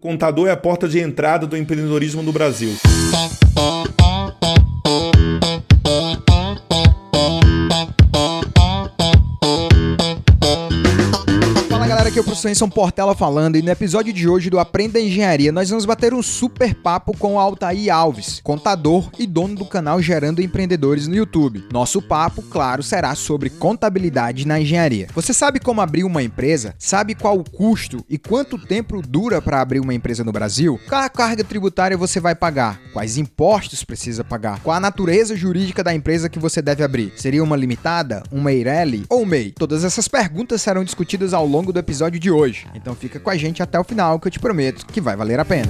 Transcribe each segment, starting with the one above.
Contador é a porta de entrada do empreendedorismo no Brasil. Aqui o professor Enson Portela falando e no episódio de hoje do Aprenda Engenharia nós vamos bater um super papo com o Altair Alves, contador e dono do canal Gerando Empreendedores no YouTube. Nosso papo, claro, será sobre contabilidade na engenharia. Você sabe como abrir uma empresa? Sabe qual o custo e quanto tempo dura para abrir uma empresa no Brasil? Qual a carga tributária você vai pagar? Quais impostos precisa pagar? Qual a natureza jurídica da empresa que você deve abrir? Seria uma limitada, uma Eireli ou MEI? Todas essas perguntas serão discutidas ao longo do episódio de hoje. Então fica com a gente até o final que eu te prometo que vai valer a pena.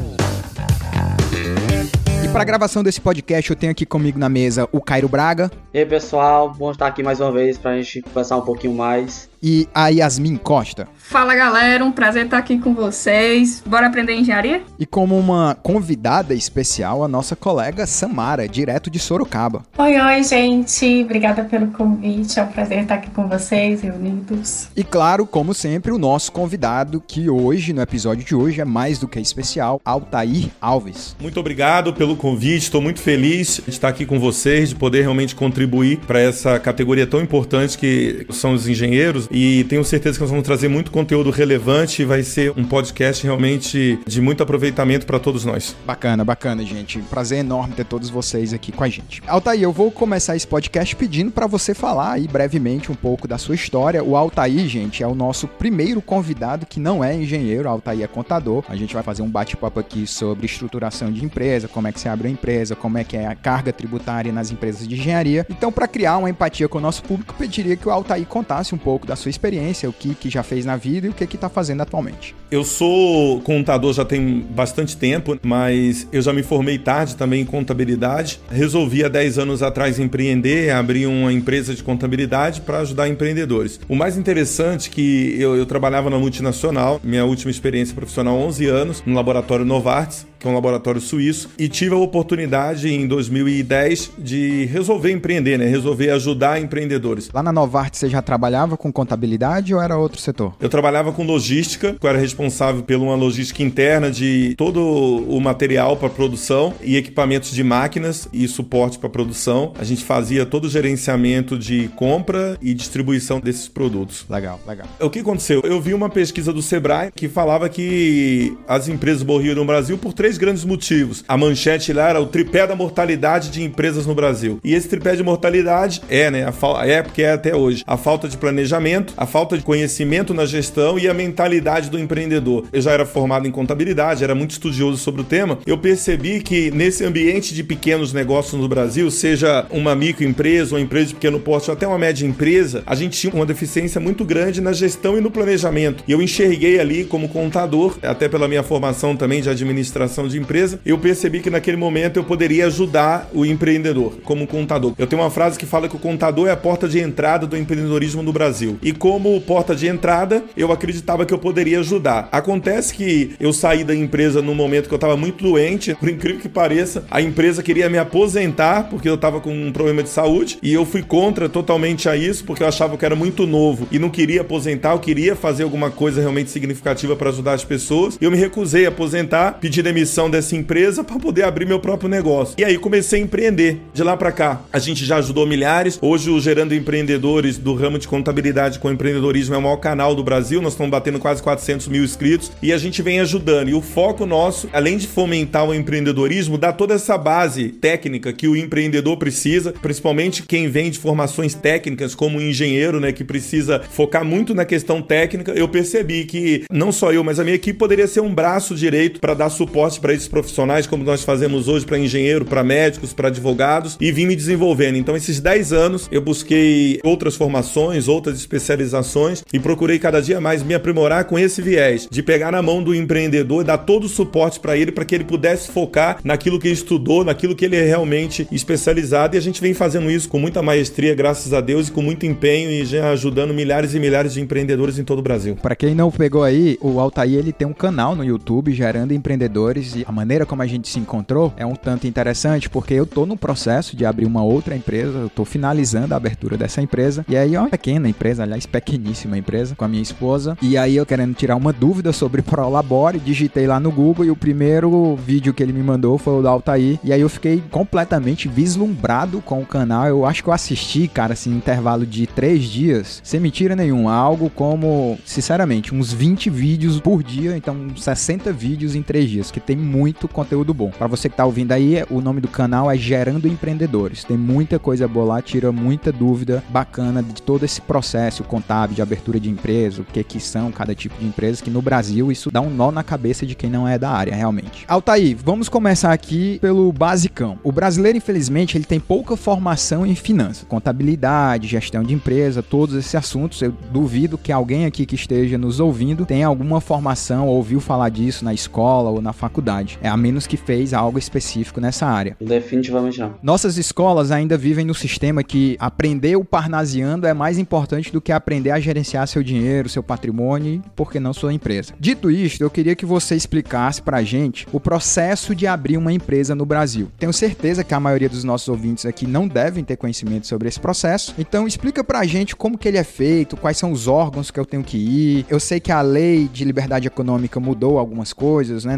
E para a gravação desse podcast, eu tenho aqui comigo na mesa o Cairo Braga. E aí, pessoal, bom estar aqui mais uma vez para a gente conversar um pouquinho mais. E a Yasmin Costa. Fala galera, um prazer estar aqui com vocês. Bora aprender engenharia? E como uma convidada especial, a nossa colega Samara, direto de Sorocaba. Oi, oi, gente. Obrigada pelo convite. É um prazer estar aqui com vocês, reunidos. E claro, como sempre, o nosso convidado, que hoje, no episódio de hoje, é mais do que especial, Altair Alves. Muito obrigado pelo convite. Estou muito feliz de estar aqui com vocês, de poder realmente contribuir para essa categoria tão importante que são os engenheiros. E tenho certeza que nós vamos trazer muito conteúdo relevante e vai ser um podcast realmente de muito aproveitamento para todos nós. Bacana, bacana, gente. Prazer enorme ter todos vocês aqui com a gente. Altair, eu vou começar esse podcast pedindo para você falar aí brevemente um pouco da sua história. O Altair, gente, é o nosso primeiro convidado que não é engenheiro, o Altair é contador. A gente vai fazer um bate-papo aqui sobre estruturação de empresa, como é que se abre a empresa, como é que é a carga tributária nas empresas de engenharia. Então, para criar uma empatia com o nosso público, pediria que o Altair contasse um pouco da sua experiência, o que, que já fez na vida e o que está fazendo atualmente. Eu sou contador já tem bastante tempo, mas eu já me formei tarde também em contabilidade. Resolvi há 10 anos atrás empreender, abrir uma empresa de contabilidade para ajudar empreendedores. O mais interessante é que eu, eu trabalhava na multinacional, minha última experiência profissional 11 anos, no laboratório Novartis, que é um laboratório suíço, e tive a oportunidade em 2010 de resolver empreender, né? Resolver ajudar empreendedores. Lá na Novartis você já trabalhava com contabilidade ou era outro setor? Eu trabalhava com logística, eu era responsável por uma logística interna de todo o material para produção e equipamentos de máquinas e suporte para produção. A gente fazia todo o gerenciamento de compra e distribuição desses produtos. Legal, legal. O que aconteceu? Eu vi uma pesquisa do Sebrae que falava que as empresas morriam no Brasil por três três grandes motivos. A manchete lá era o tripé da mortalidade de empresas no Brasil. E esse tripé de mortalidade é, né? É porque é até hoje. A falta de planejamento, a falta de conhecimento na gestão e a mentalidade do empreendedor. Eu já era formado em contabilidade, era muito estudioso sobre o tema. Eu percebi que nesse ambiente de pequenos negócios no Brasil, seja uma microempresa, uma empresa de pequeno porte, ou até uma média empresa, a gente tinha uma deficiência muito grande na gestão e no planejamento. E eu enxerguei ali como contador, até pela minha formação também de administração de empresa, eu percebi que naquele momento eu poderia ajudar o empreendedor como contador. Eu tenho uma frase que fala que o contador é a porta de entrada do empreendedorismo no Brasil. E como porta de entrada, eu acreditava que eu poderia ajudar. Acontece que eu saí da empresa no momento que eu estava muito doente, por incrível que pareça, a empresa queria me aposentar porque eu estava com um problema de saúde e eu fui contra totalmente a isso porque eu achava que era muito novo e não queria aposentar, eu queria fazer alguma coisa realmente significativa para ajudar as pessoas. Eu me recusei a aposentar, pedi demissão demissão dessa empresa para poder abrir meu próprio negócio. E aí comecei a empreender. De lá para cá, a gente já ajudou milhares. Hoje, o Gerando Empreendedores do ramo de contabilidade com empreendedorismo é o maior canal do Brasil. Nós estamos batendo quase 400 mil inscritos e a gente vem ajudando. E o foco nosso, além de fomentar o empreendedorismo, dá toda essa base técnica que o empreendedor precisa, principalmente quem vem de formações técnicas, como engenheiro, né, que precisa focar muito na questão técnica. Eu percebi que não só eu, mas a minha equipe poderia ser um braço direito para dar suporte para esses profissionais, como nós fazemos hoje para engenheiro, para médicos, para advogados, e vim me desenvolvendo. Então, esses 10 anos, eu busquei outras formações, outras especializações e procurei cada dia mais me aprimorar com esse viés de pegar na mão do empreendedor, dar todo o suporte para ele, para que ele pudesse focar naquilo que estudou, naquilo que ele é realmente especializado. E a gente vem fazendo isso com muita maestria, graças a Deus, e com muito empenho e já ajudando milhares e milhares de empreendedores em todo o Brasil. Para quem não pegou aí, o Altair ele tem um canal no YouTube gerando empreendedores E a maneira como a gente se encontrou é um tanto interessante porque eu tô no processo de abrir uma outra empresa, eu tô finalizando a abertura dessa empresa e aí é uma pequena empresa, aliás, pequeníssima empresa com a minha esposa e aí eu querendo tirar uma dúvida sobre Prolabore, digitei lá no Google e o primeiro vídeo que ele me mandou foi o da Altair e aí eu fiquei completamente vislumbrado com o canal, eu acho que eu assisti, cara, assim, intervalo de três dias, sem mentira nenhuma, algo como, sinceramente, uns 20 vídeos por dia, então 60 vídeos em três dias, que tem muito conteúdo bom. Para você que tá ouvindo aí, o nome do canal é Gerando Empreendedores. Tem muita coisa boa lá, tira muita dúvida bacana de todo esse processo contábil de abertura de empresa, o que que são cada tipo de empresa, que no Brasil isso dá um nó na cabeça de quem não é da área, realmente. Altair, vamos começar aqui pelo basicão. O brasileiro, infelizmente, ele tem pouca formação em finanças, contabilidade, gestão de empresa, todos esses assuntos. Eu duvido que alguém aqui que esteja nos ouvindo tenha alguma formação ou ouviu falar disso na escola ou na faculdade. É a menos que fez algo específico nessa área. Definitivamente não. Nossas escolas ainda vivem no sistema que aprender o parnasiando é mais importante do que aprender a gerenciar seu dinheiro, seu patrimônio e, por que não, sua empresa. Dito isto, eu queria que você explicasse pra gente o processo de abrir uma empresa no Brasil. Tenho certeza que a maioria dos nossos ouvintes aqui não devem ter conhecimento sobre esse processo, então explica pra gente como que ele é feito, quais são os órgãos que eu tenho que ir. Eu sei que a lei de liberdade econômica mudou algumas coisas, né?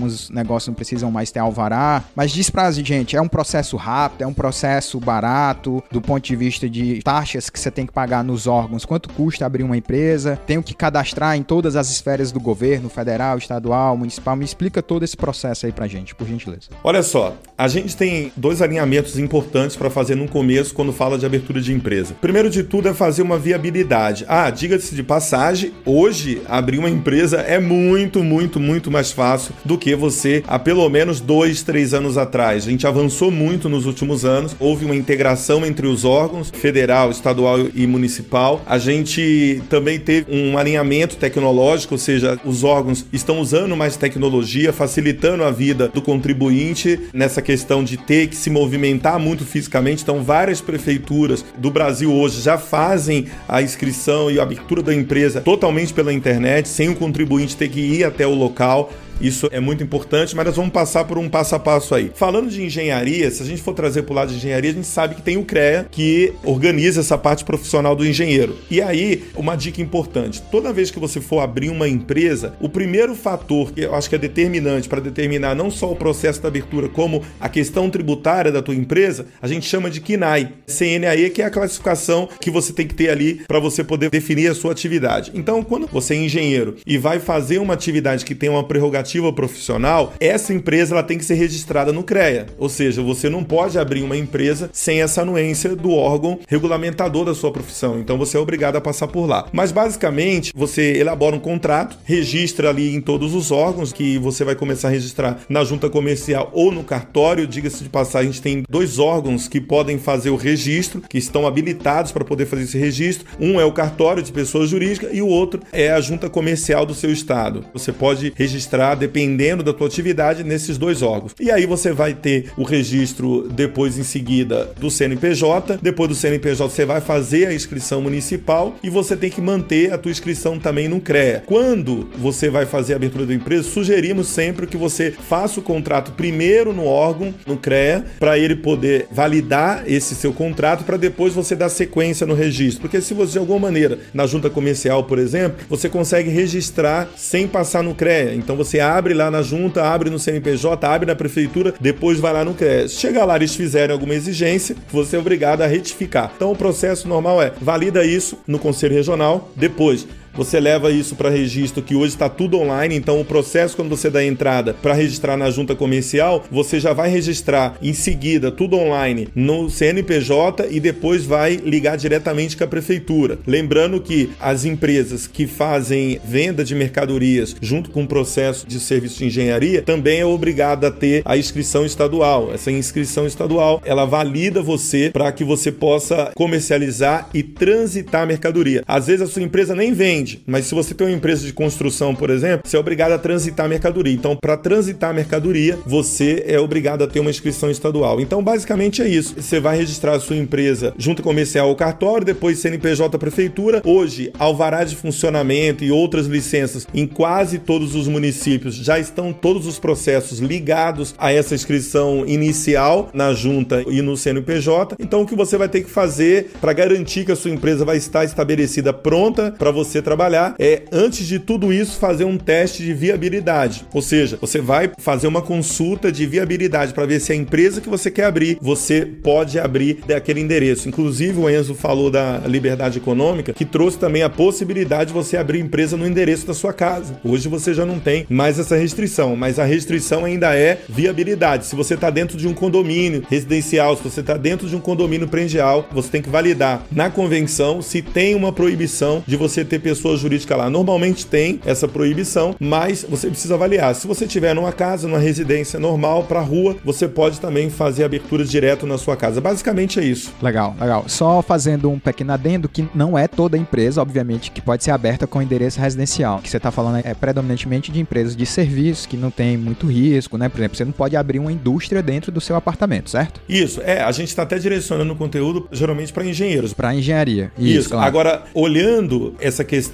Alguns negócios não precisam mais ter alvará, mas diz pra gente, é um processo rápido, é um processo barato, do ponto de vista de taxas que você tem que pagar nos órgãos, quanto custa abrir uma empresa, tenho que cadastrar em todas as esferas do governo, federal, estadual, municipal. Me explica todo esse processo aí pra gente, por gentileza. Olha só, a gente tem dois alinhamentos importantes para fazer no começo quando fala de abertura de empresa. Primeiro de tudo é fazer uma viabilidade. Ah, diga-se de passagem, hoje abrir uma empresa é muito, muito, muito mais fácil do que você há pelo menos dois, três anos atrás. A gente avançou muito nos últimos anos, houve uma integração entre os órgãos federal, estadual e municipal. A gente também teve um alinhamento tecnológico, ou seja, os órgãos estão usando mais tecnologia, facilitando a vida do contribuinte nessa questão de ter que se movimentar muito fisicamente. Então, várias prefeituras do Brasil hoje já fazem a inscrição e a abertura da empresa totalmente pela internet, sem o contribuinte ter que ir até o local. Isso é muito importante, mas nós vamos passar por um passo a passo aí. Falando de engenharia, se a gente for trazer para o lado de engenharia, a gente sabe que tem o CREA que organiza essa parte profissional do engenheiro. E aí, uma dica importante: toda vez que você for abrir uma empresa, o primeiro fator que eu acho que é determinante para determinar não só o processo da abertura, como a questão tributária da tua empresa, a gente chama de KINAI. CNAE, que é a classificação que você tem que ter ali para você poder definir a sua atividade. Então, quando você é engenheiro e vai fazer uma atividade que tem uma prerrogativa profissional, essa empresa ela tem que ser registrada no CREA. Ou seja, você não pode abrir uma empresa sem essa anuência do órgão regulamentador da sua profissão. Então você é obrigado a passar por lá. Mas basicamente, você elabora um contrato, registra ali em todos os órgãos que você vai começar a registrar na junta comercial ou no cartório. Diga-se de passagem, a gente tem dois órgãos que podem fazer o registro, que estão habilitados para poder fazer esse registro. Um é o cartório de pessoa jurídica e o outro é a junta comercial do seu estado. Você pode registrar dependendo da tua atividade, nesses dois órgãos. E aí você vai ter o registro depois em seguida do CNPJ, depois do CNPJ você vai fazer a inscrição municipal e você tem que manter a tua inscrição também no CREA. Quando você vai fazer a abertura da empresa, sugerimos sempre que você faça o contrato primeiro no órgão, no CREA, para ele poder validar esse seu contrato para depois você dar sequência no registro. Porque se você de alguma maneira na junta comercial, por exemplo, você consegue registrar sem passar no CREA. Então você abre lá na junta, abre no CNPJ, abre na prefeitura, depois vai lá no CREAS. Chega lá, eles fizerem alguma exigência, você é obrigado a retificar. Então o processo normal é valida isso no Conselho Regional, depois você leva isso para registro, que hoje está tudo online, então o processo, quando você dá entrada para registrar na junta comercial, você já vai registrar em seguida tudo online no CNPJ e depois vai ligar diretamente com a prefeitura. Lembrando que as empresas que fazem venda de mercadorias junto com o processo de serviço de engenharia também é obrigada a ter a inscrição estadual. Essa inscrição estadual ela valida você para que você possa comercializar e transitar a mercadoria. Às vezes a sua empresa nem vende depende. Mas se você tem uma empresa de construção, por exemplo, você é obrigado a transitar mercadoria. Então, para transitar mercadoria, você é obrigado a ter uma inscrição estadual. Então, basicamente é isso. Você vai registrar a sua empresa junto comercial ou cartório, depois CNPJ prefeitura. Hoje, alvará de funcionamento e outras licenças em quase todos os municípios já estão todos os processos ligados a essa inscrição inicial na junta e no CNPJ. Então, o que você vai ter que fazer para garantir que a sua empresa vai estar estabelecida pronta para você trabalhar é, antes de tudo isso, fazer um teste de viabilidade. Ou seja, você vai fazer uma consulta de viabilidade para ver se a empresa que você quer abrir, você pode abrir daquele endereço. Inclusive, o Enzo falou da liberdade econômica, que trouxe também a possibilidade de você abrir empresa no endereço da sua casa. Hoje você já não tem mais essa restrição, mas a restrição ainda é viabilidade. Se você está dentro de um condomínio residencial, se você está dentro de um condomínio prendial, você tem que validar na convenção se tem uma proibição de você ter pessoa jurídica lá. Normalmente tem essa proibição, mas você precisa avaliar. Se você tiver numa casa, numa residência normal, para rua, você pode também fazer aberturas direto na sua casa. Basicamente é isso. Legal, legal. Só fazendo um pequeno adendo que não é toda empresa, obviamente, que pode ser aberta com endereço residencial. O que você está falando é predominantemente de empresas de serviço que não tem muito risco, né? Por exemplo, você não pode abrir uma indústria dentro do seu apartamento, certo? Isso, é. A gente está até direcionando o conteúdo geralmente para engenheiros. Para engenharia. Isso. Isso. Claro. Agora, olhando essa questão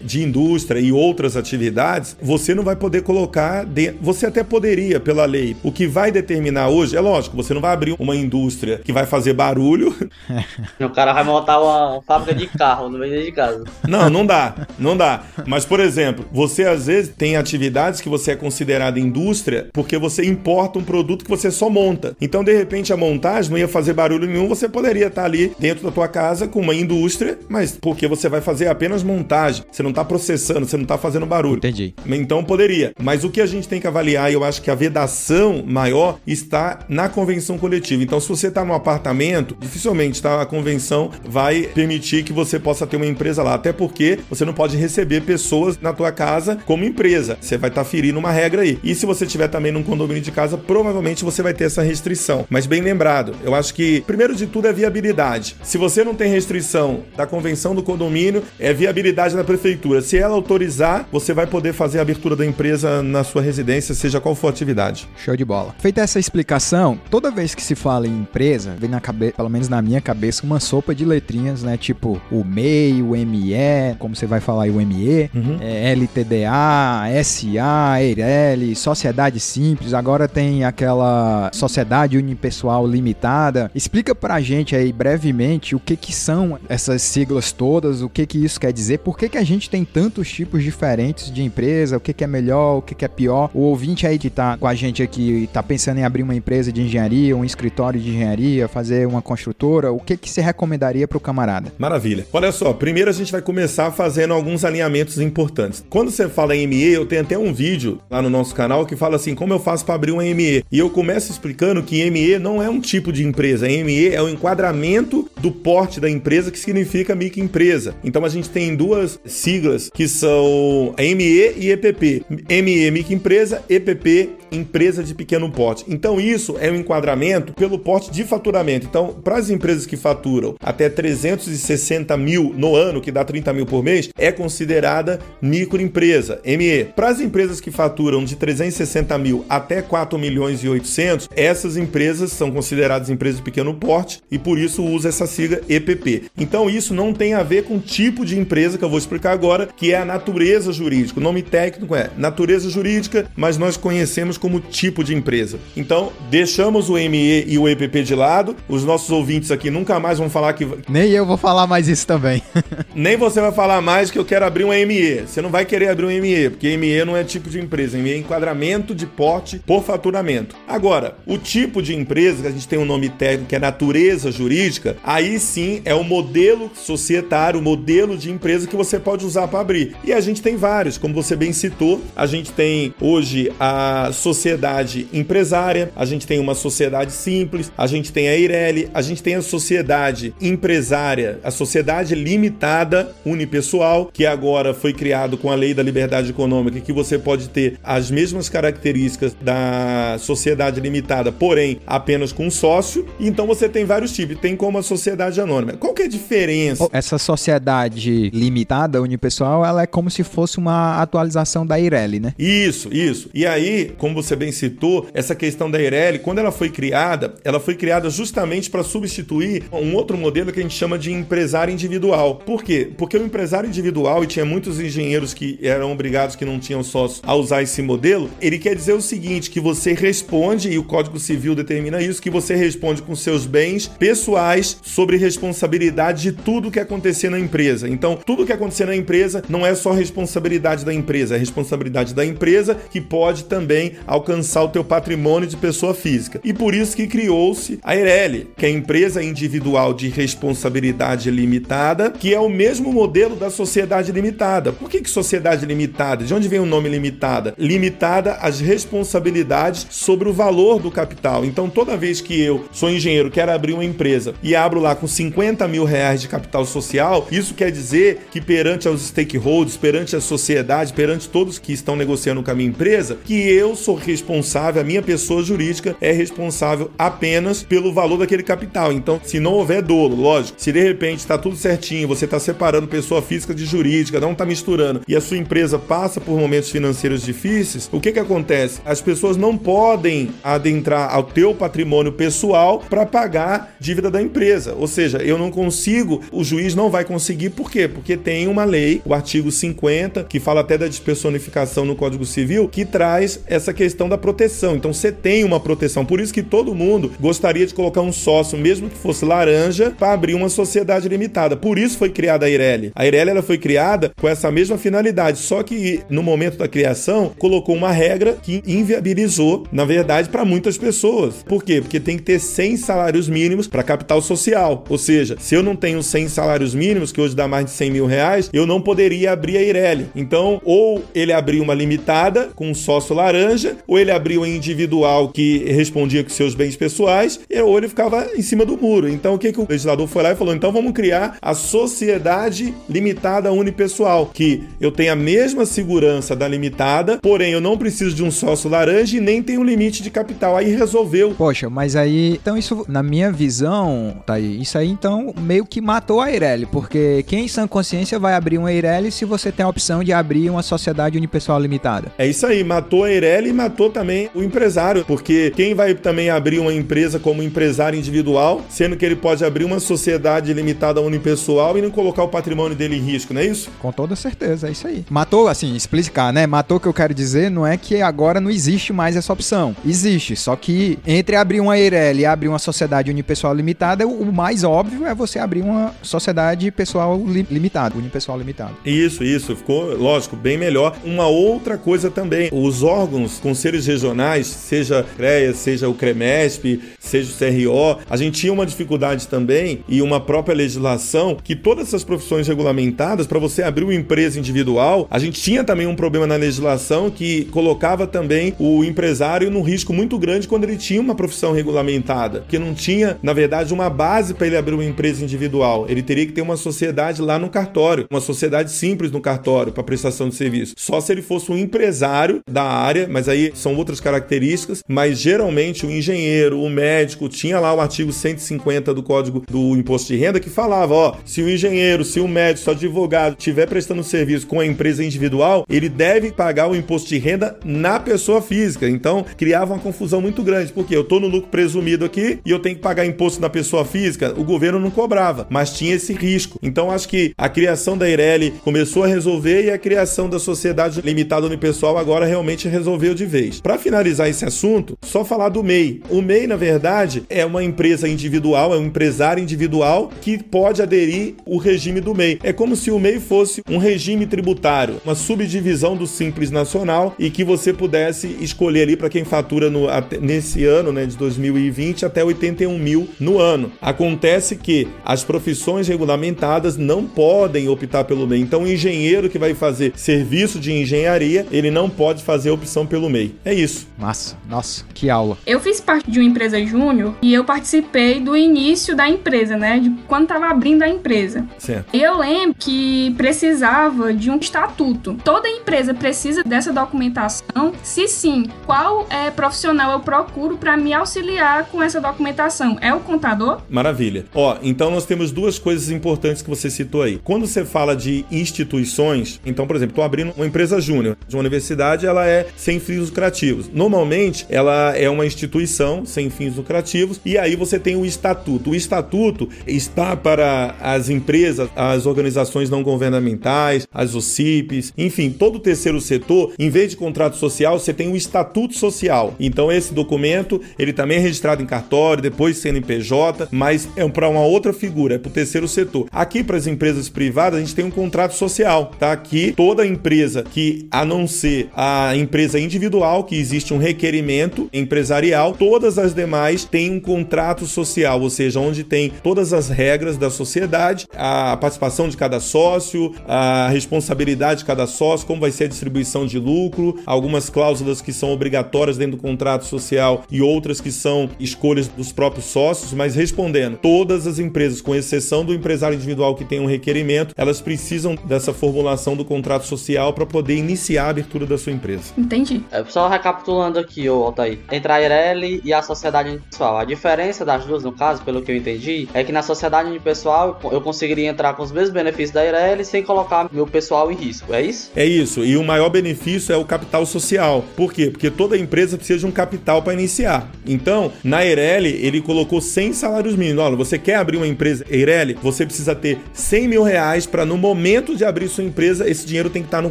de indústria e outras atividades, você não vai poder colocar. Dentro... Você até poderia, pela lei. O que vai determinar hoje, é lógico, você não vai abrir uma indústria que vai fazer barulho. o cara vai montar uma fábrica de carro no meio de casa. Não, não dá. Não dá. Mas, por exemplo, você às vezes tem atividades que você é considerada indústria porque você importa um produto que você só monta. Então, de repente, a montagem não ia fazer barulho nenhum, você poderia estar ali dentro da tua casa com uma indústria, mas porque você vai fazer apenas montagem. Você não está processando, você não está fazendo barulho. Entendi. Então poderia. Mas o que a gente tem que avaliar, e eu acho que a vedação maior está na convenção coletiva. Então, se você está no apartamento, dificilmente tá, a convenção vai permitir que você possa ter uma empresa lá. Até porque você não pode receber pessoas na tua casa como empresa. Você vai estar tá ferindo uma regra aí. E se você estiver também num condomínio de casa, provavelmente você vai ter essa restrição. Mas bem lembrado, eu acho que primeiro de tudo é viabilidade. Se você não tem restrição da convenção do condomínio, é viabilidade da prefeitura. Se ela autorizar, você vai poder fazer a abertura da empresa na sua residência, seja qual for a atividade. Show de bola. Feita essa explicação, toda vez que se fala em empresa, vem na cabeça, pelo menos na minha cabeça, uma sopa de letrinhas, né? Tipo o MEI, o ME, como você vai falar aí, o ME, uhum. é, LTDA, SA, EIRELI, Sociedade Simples, agora tem aquela Sociedade Unipessoal Limitada. Explica pra gente aí brevemente o que que são essas siglas todas, o que que isso quer dizer, por que que a gente tem tantos tipos diferentes de empresa, o que que é melhor, o que que é pior. O ouvinte aí que tá com a gente aqui e tá pensando em abrir uma empresa de engenharia, um escritório de engenharia, fazer uma construtora, o que que você recomendaria pro camarada? Maravilha. Olha só, primeiro a gente vai começar fazendo alguns alinhamentos importantes. Quando você fala em ME, eu tenho até um vídeo lá no nosso canal que fala assim, como eu faço para abrir um ME. E eu começo explicando que ME não é um tipo de empresa, ME é o enquadramento do porte da empresa que significa microempresa. Então a gente tem duas siglas que são ME e EPP. ME microempresa, EPP empresa de pequeno porte. Então isso é um enquadramento pelo porte de faturamento. Então para as empresas que faturam até 360 mil no ano, que dá 30 mil por mês, é considerada microempresa, ME. Para as empresas que faturam de 360 mil até 4 milhões e 800, essas empresas são consideradas empresas de pequeno porte e por isso usa essa sigla EPP. Então isso não tem a ver com tipo de empresa que eu vou explicar agora, que é a natureza jurídica. O nome técnico é natureza jurídica, mas nós conhecemos como tipo de empresa. Então, deixamos o ME e o EPP de lado. Os nossos ouvintes aqui nunca mais vão falar que Nem eu vou falar mais isso também. Nem você vai falar mais que eu quero abrir um ME. Você não vai querer abrir um ME, porque ME não é tipo de empresa. ME é enquadramento de porte por faturamento. Agora, o tipo de empresa, que a gente tem um nome técnico que é natureza jurídica, aí sim é o modelo societário, o modelo de empresa que você pode usar para abrir. E a gente tem vários, como você bem citou, a gente tem hoje a sociedade empresária, a gente tem uma sociedade simples, a gente tem a Eireli, a gente tem a sociedade empresária, a sociedade limitada unipessoal, que agora foi criado com a lei da liberdade econômica, que você pode ter as mesmas características da sociedade limitada, porém apenas com um sócio. Então você tem vários tipos, tem como a sociedade anônima. Qual que é a diferença? Essa sociedade limitada limitada, unipessoal, ela é como se fosse uma atualização da Ireli, né? Isso, isso. E aí, como você bem citou, essa questão da Ireli, quando ela foi criada, ela foi criada justamente para substituir um outro modelo que a gente chama de empresário individual. Por quê? Porque o empresário individual, e tinha muitos engenheiros que eram obrigados, que não tinham sócio, a usar esse modelo, ele quer dizer o seguinte, que você responde, e o Código Civil determina isso, que você responde com seus bens pessoais sobre responsabilidade de tudo que acontecer na empresa. Então, tudo que acontecer na empresa não é só responsabilidade da empresa, é responsabilidade da empresa que pode também alcançar o teu patrimônio de pessoa física. E por isso que criou-se a Eireli, que é a empresa individual de responsabilidade limitada, que é o mesmo modelo da sociedade limitada. Por que, que sociedade limitada? De onde vem o nome limitada? Limitada às responsabilidades sobre o valor do capital. Então, toda vez que eu sou engenheiro, quero abrir uma empresa e abro lá com 50 mil reais de capital social, isso quer dizer que perante aos stakeholders, perante a sociedade, perante todos que estão negociando com a minha empresa, que eu sou responsável, a minha pessoa jurídica é responsável apenas pelo valor daquele capital. Então, se não houver dolo, lógico, se de repente está tudo certinho, você está separando pessoa física de jurídica, não está misturando, e a sua empresa passa por momentos financeiros difíceis, o que que acontece? As pessoas não podem adentrar ao teu patrimônio pessoal para pagar dívida da empresa. Ou seja, eu não consigo, o juiz não vai conseguir, por quê? Porque tem uma lei, o artigo 50, que fala até da despersonificação no Código Civil, que traz essa questão da proteção. Então você tem uma proteção. Por isso que todo mundo gostaria de colocar um sócio, mesmo que fosse laranja, para abrir uma sociedade limitada. Por isso foi criada a Ireli. A Ireli ela foi criada com essa mesma finalidade, só que no momento da criação colocou uma regra que inviabilizou, na verdade, para muitas pessoas. Por quê? Porque tem que ter 100 salários mínimos para capital social. Ou seja, se eu não tenho 100 salários mínimos, que hoje dá mais de 100 mil reais, eu não poderia abrir a Ireli. Então, ou ele abriu uma limitada com um sócio laranja, ou ele abriu uma individual que respondia com seus bens pessoais, ou ele ficava em cima do muro. Então, o que, que o legislador foi lá e falou? Então, vamos criar a sociedade limitada unipessoal, que eu tenho a mesma segurança da limitada, porém eu não preciso de um sócio laranja e nem tenho limite de capital. Aí resolveu. Poxa, mas aí, então isso, na minha visão, tá aí, isso aí então meio que matou a Eireli, porque quem em sã consciência vai abrir uma Eireli se você tem a opção de abrir uma sociedade unipessoal limitada? É isso aí, matou a Eireli e matou também o empresário, porque quem vai também abrir uma empresa como empresário individual, sendo que ele pode abrir uma sociedade limitada unipessoal e não colocar o patrimônio dele em risco, não é isso? Com toda certeza, é isso aí. Matou, assim, explicar, né? Matou o que eu quero dizer não é que agora não existe mais essa opção. Existe, só que entre abrir uma Eireli e abrir uma sociedade unipessoal limitada, o mais óbvio é você abrir uma sociedade pessoal li limitada, unipessoal limitada. Isso, isso, ficou, lógico, bem melhor. Uma outra coisa também, os órgãos, conselhos regionais, seja CREA, seja o CREMESP, seja o CRO, a gente tinha uma dificuldade também e uma própria legislação que todas essas profissões regulamentadas, para você abrir uma empresa individual, a gente tinha também um problema na legislação que colocava também o empresário num risco muito grande quando ele tinha uma profissão regulamentada, que não tinha, na verdade, uma base para ele abrir uma empresa individual. Ele teria que ter uma sociedade lá no cartório, uma sociedade simples no cartório para prestação de serviço. Só se ele fosse um empresário da área, mas aí são outras características, mas geralmente o engenheiro, o médico, tinha lá o artigo 150 do Código do Imposto de Renda que falava, ó, se o engenheiro, se o médico, se o advogado estiver prestando serviço com a empresa individual, ele deve pagar o imposto de renda na pessoa física. Então, criava uma confusão muito grande, porque eu tô no lucro presumido aqui e eu tenho que pagar imposto na pessoa física, o governo não cobrava, mas tinha esse risco. Então, acho que a criação da Ireli começou a resolver e a criação da sociedade limitada unipessoal agora realmente resolveu de vez. Para finalizar esse assunto, só falar do MEI. O MEI, na verdade, é uma empresa individual, é um empresário individual que pode aderir o regime do MEI. É como se o MEI fosse um regime tributário, uma subdivisão do Simples Nacional e que você pudesse escolher ali para quem fatura no, nesse ano, né, de 2020 até 81 mil no ano. Acontece que as profissões regulamentadas não podem optar pelo MEI. Então, o engenheiro que vai fazer serviço de engenharia, ele não pode fazer opção pelo MEI. É isso. Massa. Nossa, que aula. Eu fiz parte de uma empresa júnior e eu participei do início da empresa, né? De quando estava abrindo a empresa. Certo. E eu lembro que precisava de um estatuto. Toda empresa precisa dessa documentação. Se sim, qual é, profissional eu procuro para me auxiliar com essa documentação? É o contador? Maravilha. Ó, então nós temos duas coisas importantes que você citou aí. Quando você fala de instituições, então, por exemplo, estou abrindo uma empresa júnior de uma universidade, ela é sem fins lucrativos. Normalmente, ela é uma instituição sem fins lucrativos e aí você tem o estatuto. O estatuto está para as empresas, as organizações não governamentais, as OCIPs, enfim, todo o terceiro setor, em vez de contrato social, você tem o estatuto social. Então esse documento, ele também é registrado em cartório, depois CNPJ, mas é para uma outra figura, é para o terceiro setor. Aqui para as empresas privadas, a gente tem um contrato social, tá? Aqui toda empresa que a não ser a empresa individual que existe um requerimento empresarial, todas as demais têm um contrato social, ou seja, onde tem todas as regras da sociedade, a participação de cada sócio, a responsabilidade de cada sócio, como vai ser a distribuição de lucro, algumas cláusulas que são obrigatórias dentro do contrato social e outras que são escolhas dos próprios sócios, mas respondendo, todas as empresas, com exceção do empresário individual que tem um requerimento, elas precisam dessa formulação do contrato social para poder iniciar a abertura da sua empresa. Entendi. É, só recapitulando aqui, ô Altair. Entre a Ireli e a sociedade pessoal. A diferença das duas, no caso, pelo que eu entendi, é que na sociedade pessoal eu conseguiria entrar com os mesmos benefícios da Ireli sem colocar meu pessoal em risco. É isso? É isso. E o maior benefício é o capital social. Por quê? Porque toda empresa precisa de um capital para iniciar. Então, na Eireli, ele colocou 100 salários mínimos. Olha, você quer abrir uma empresa Eireli? Você precisa ter 100 mil reais para, no momento de abrir sua empresa, esse dinheiro tem que estar no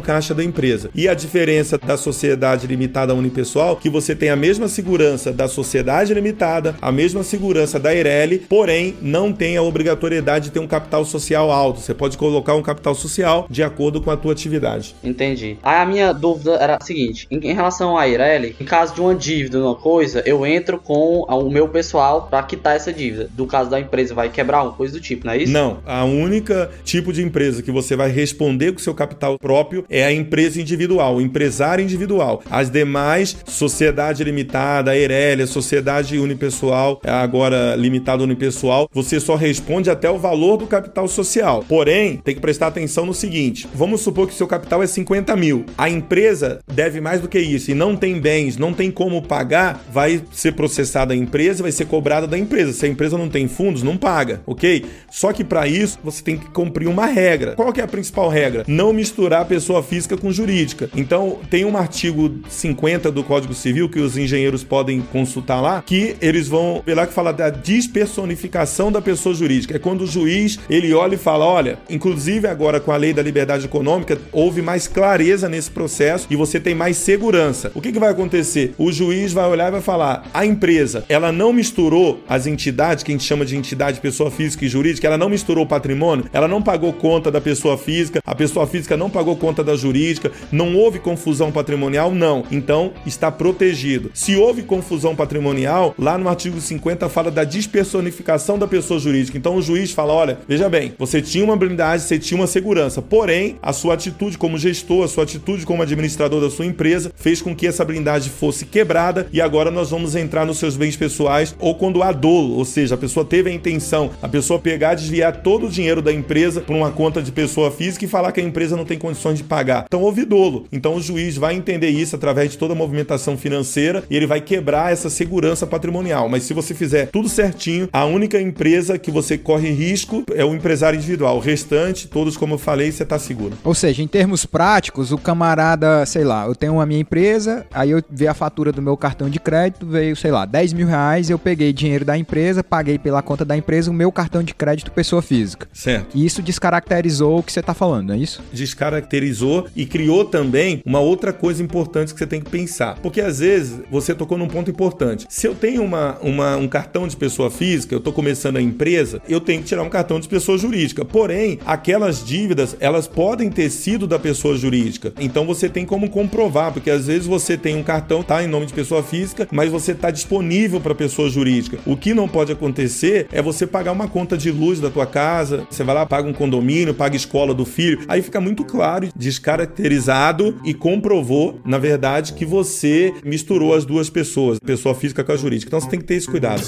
caixa da empresa. E a diferença da sociedade limitada unipessoal, que você tem a mesma segurança da sociedade limitada, a mesma segurança da Eireli, porém não tem a obrigatoriedade de ter um capital social alto. Você pode colocar um capital social de acordo com a tua atividade. Entendi. Aí a minha dúvida era a seguinte: em, relação à Ireli, em caso de uma dívida, uma coisa, eu entro com o meu pessoal para quitar essa dívida. Do caso da empresa, vai quebrar uma coisa do tipo, não é isso? Não. A única tipo de empresa que você vai responder com seu capital próprio é a empresa individual, o empresário individual. As demais, sociedade limitada, a Eireli, sociedade unipessoal, agora limitada unipessoal, você só responde até o valor do capital social. Porém, tem que prestar atenção no seguinte: vamos supor que seu capital é 50 mil. A empresa deve mais do que isso e não tem bens, não tem como pagar, vai ser processada a empresa, vai ser cobrada da empresa. Se a empresa não tem fundos, não paga, ok? Só que para isso você tem que cumprir uma regra. Qual que é a principal regra? Não misturar pessoa física com jurídica. Então tem um artigo 50 do Código Civil que os engenheiros podem consultar lá, que eles vão ver lá que fala da despersonificação da pessoa jurídica. É quando o juiz ele olha e fala, olha, inclusive agora com a lei da liberdade econômica houve mais clareza nesse processo e você tem mais segurança. O que, que vai acontecer? O juiz vai olhar e vai falar, a empresa ela não misturou as entidades que a gente chama de entidade pessoa física e jurídica, ela não misturou o patrimônio, ela não pagou conta da pessoa física, a pessoa física não pagou conta da jurídica, não houve confusão patrimonial, não. Então está protegido. Se houve confusão patrimonial, lá no artigo 50 fala da despersonificação da pessoa jurídica. Então o juiz fala: olha, veja bem, você tinha uma blindagem, você tinha uma segurança, porém a sua atitude como gestor, a sua atitude como administrador da sua empresa fez com que essa blindagem fosse quebrada e agora nós vamos entrar nos seus bens pessoais ou quando há dolo, ou seja, a pessoa teve a intenção, a pessoa pegar, desviar todo o dinheiro da empresa para uma conta de pessoa física e falar que a empresa não tem condições de pagar. Então houve dolo. Então o juiz vai entender isso através de toda a movimentação financeira e ele vai quebrar essa segurança patrimonial. Mas se você fizer tudo certinho, a única empresa que você corre risco é o empresário individual. O restante, todos como eu falei, você está seguro. Ou seja, em termos práticos, o camarada, sei lá, eu tenho a minha empresa, aí eu vi a fatura do meu cartão de crédito, veio, sei lá, 10 mil reais, eu peguei dinheiro da empresa, paguei pela conta da empresa o meu cartão de crédito pessoa física. Certo. E isso descaracterizou o que você está falando, não é isso? Descaracterizou e criou também uma outra coisa importante que você tem que pensar. Porque às vezes você tocou num ponto importante. Se eu tenho uma, uma, um cartão de pessoa física, eu estou começando a empresa, eu tenho que tirar um cartão de pessoa jurídica. Porém, aquelas dívidas, elas podem ter sido da pessoa jurídica. Então você tem como comprovar, porque às vezes você tem um cartão, tá em nome de pessoa física, mas você está disponível para pessoa jurídica. O que não pode acontecer é você pagar uma conta de luz da tua casa, você vai lá, paga um condomínio, paga a escola do filho. Aí fica muito claro, descaracterizado e comprovou, na verdade, que você misturou as duas pessoas, pessoa física com a jurídica. Então você tem que ter esse cuidado.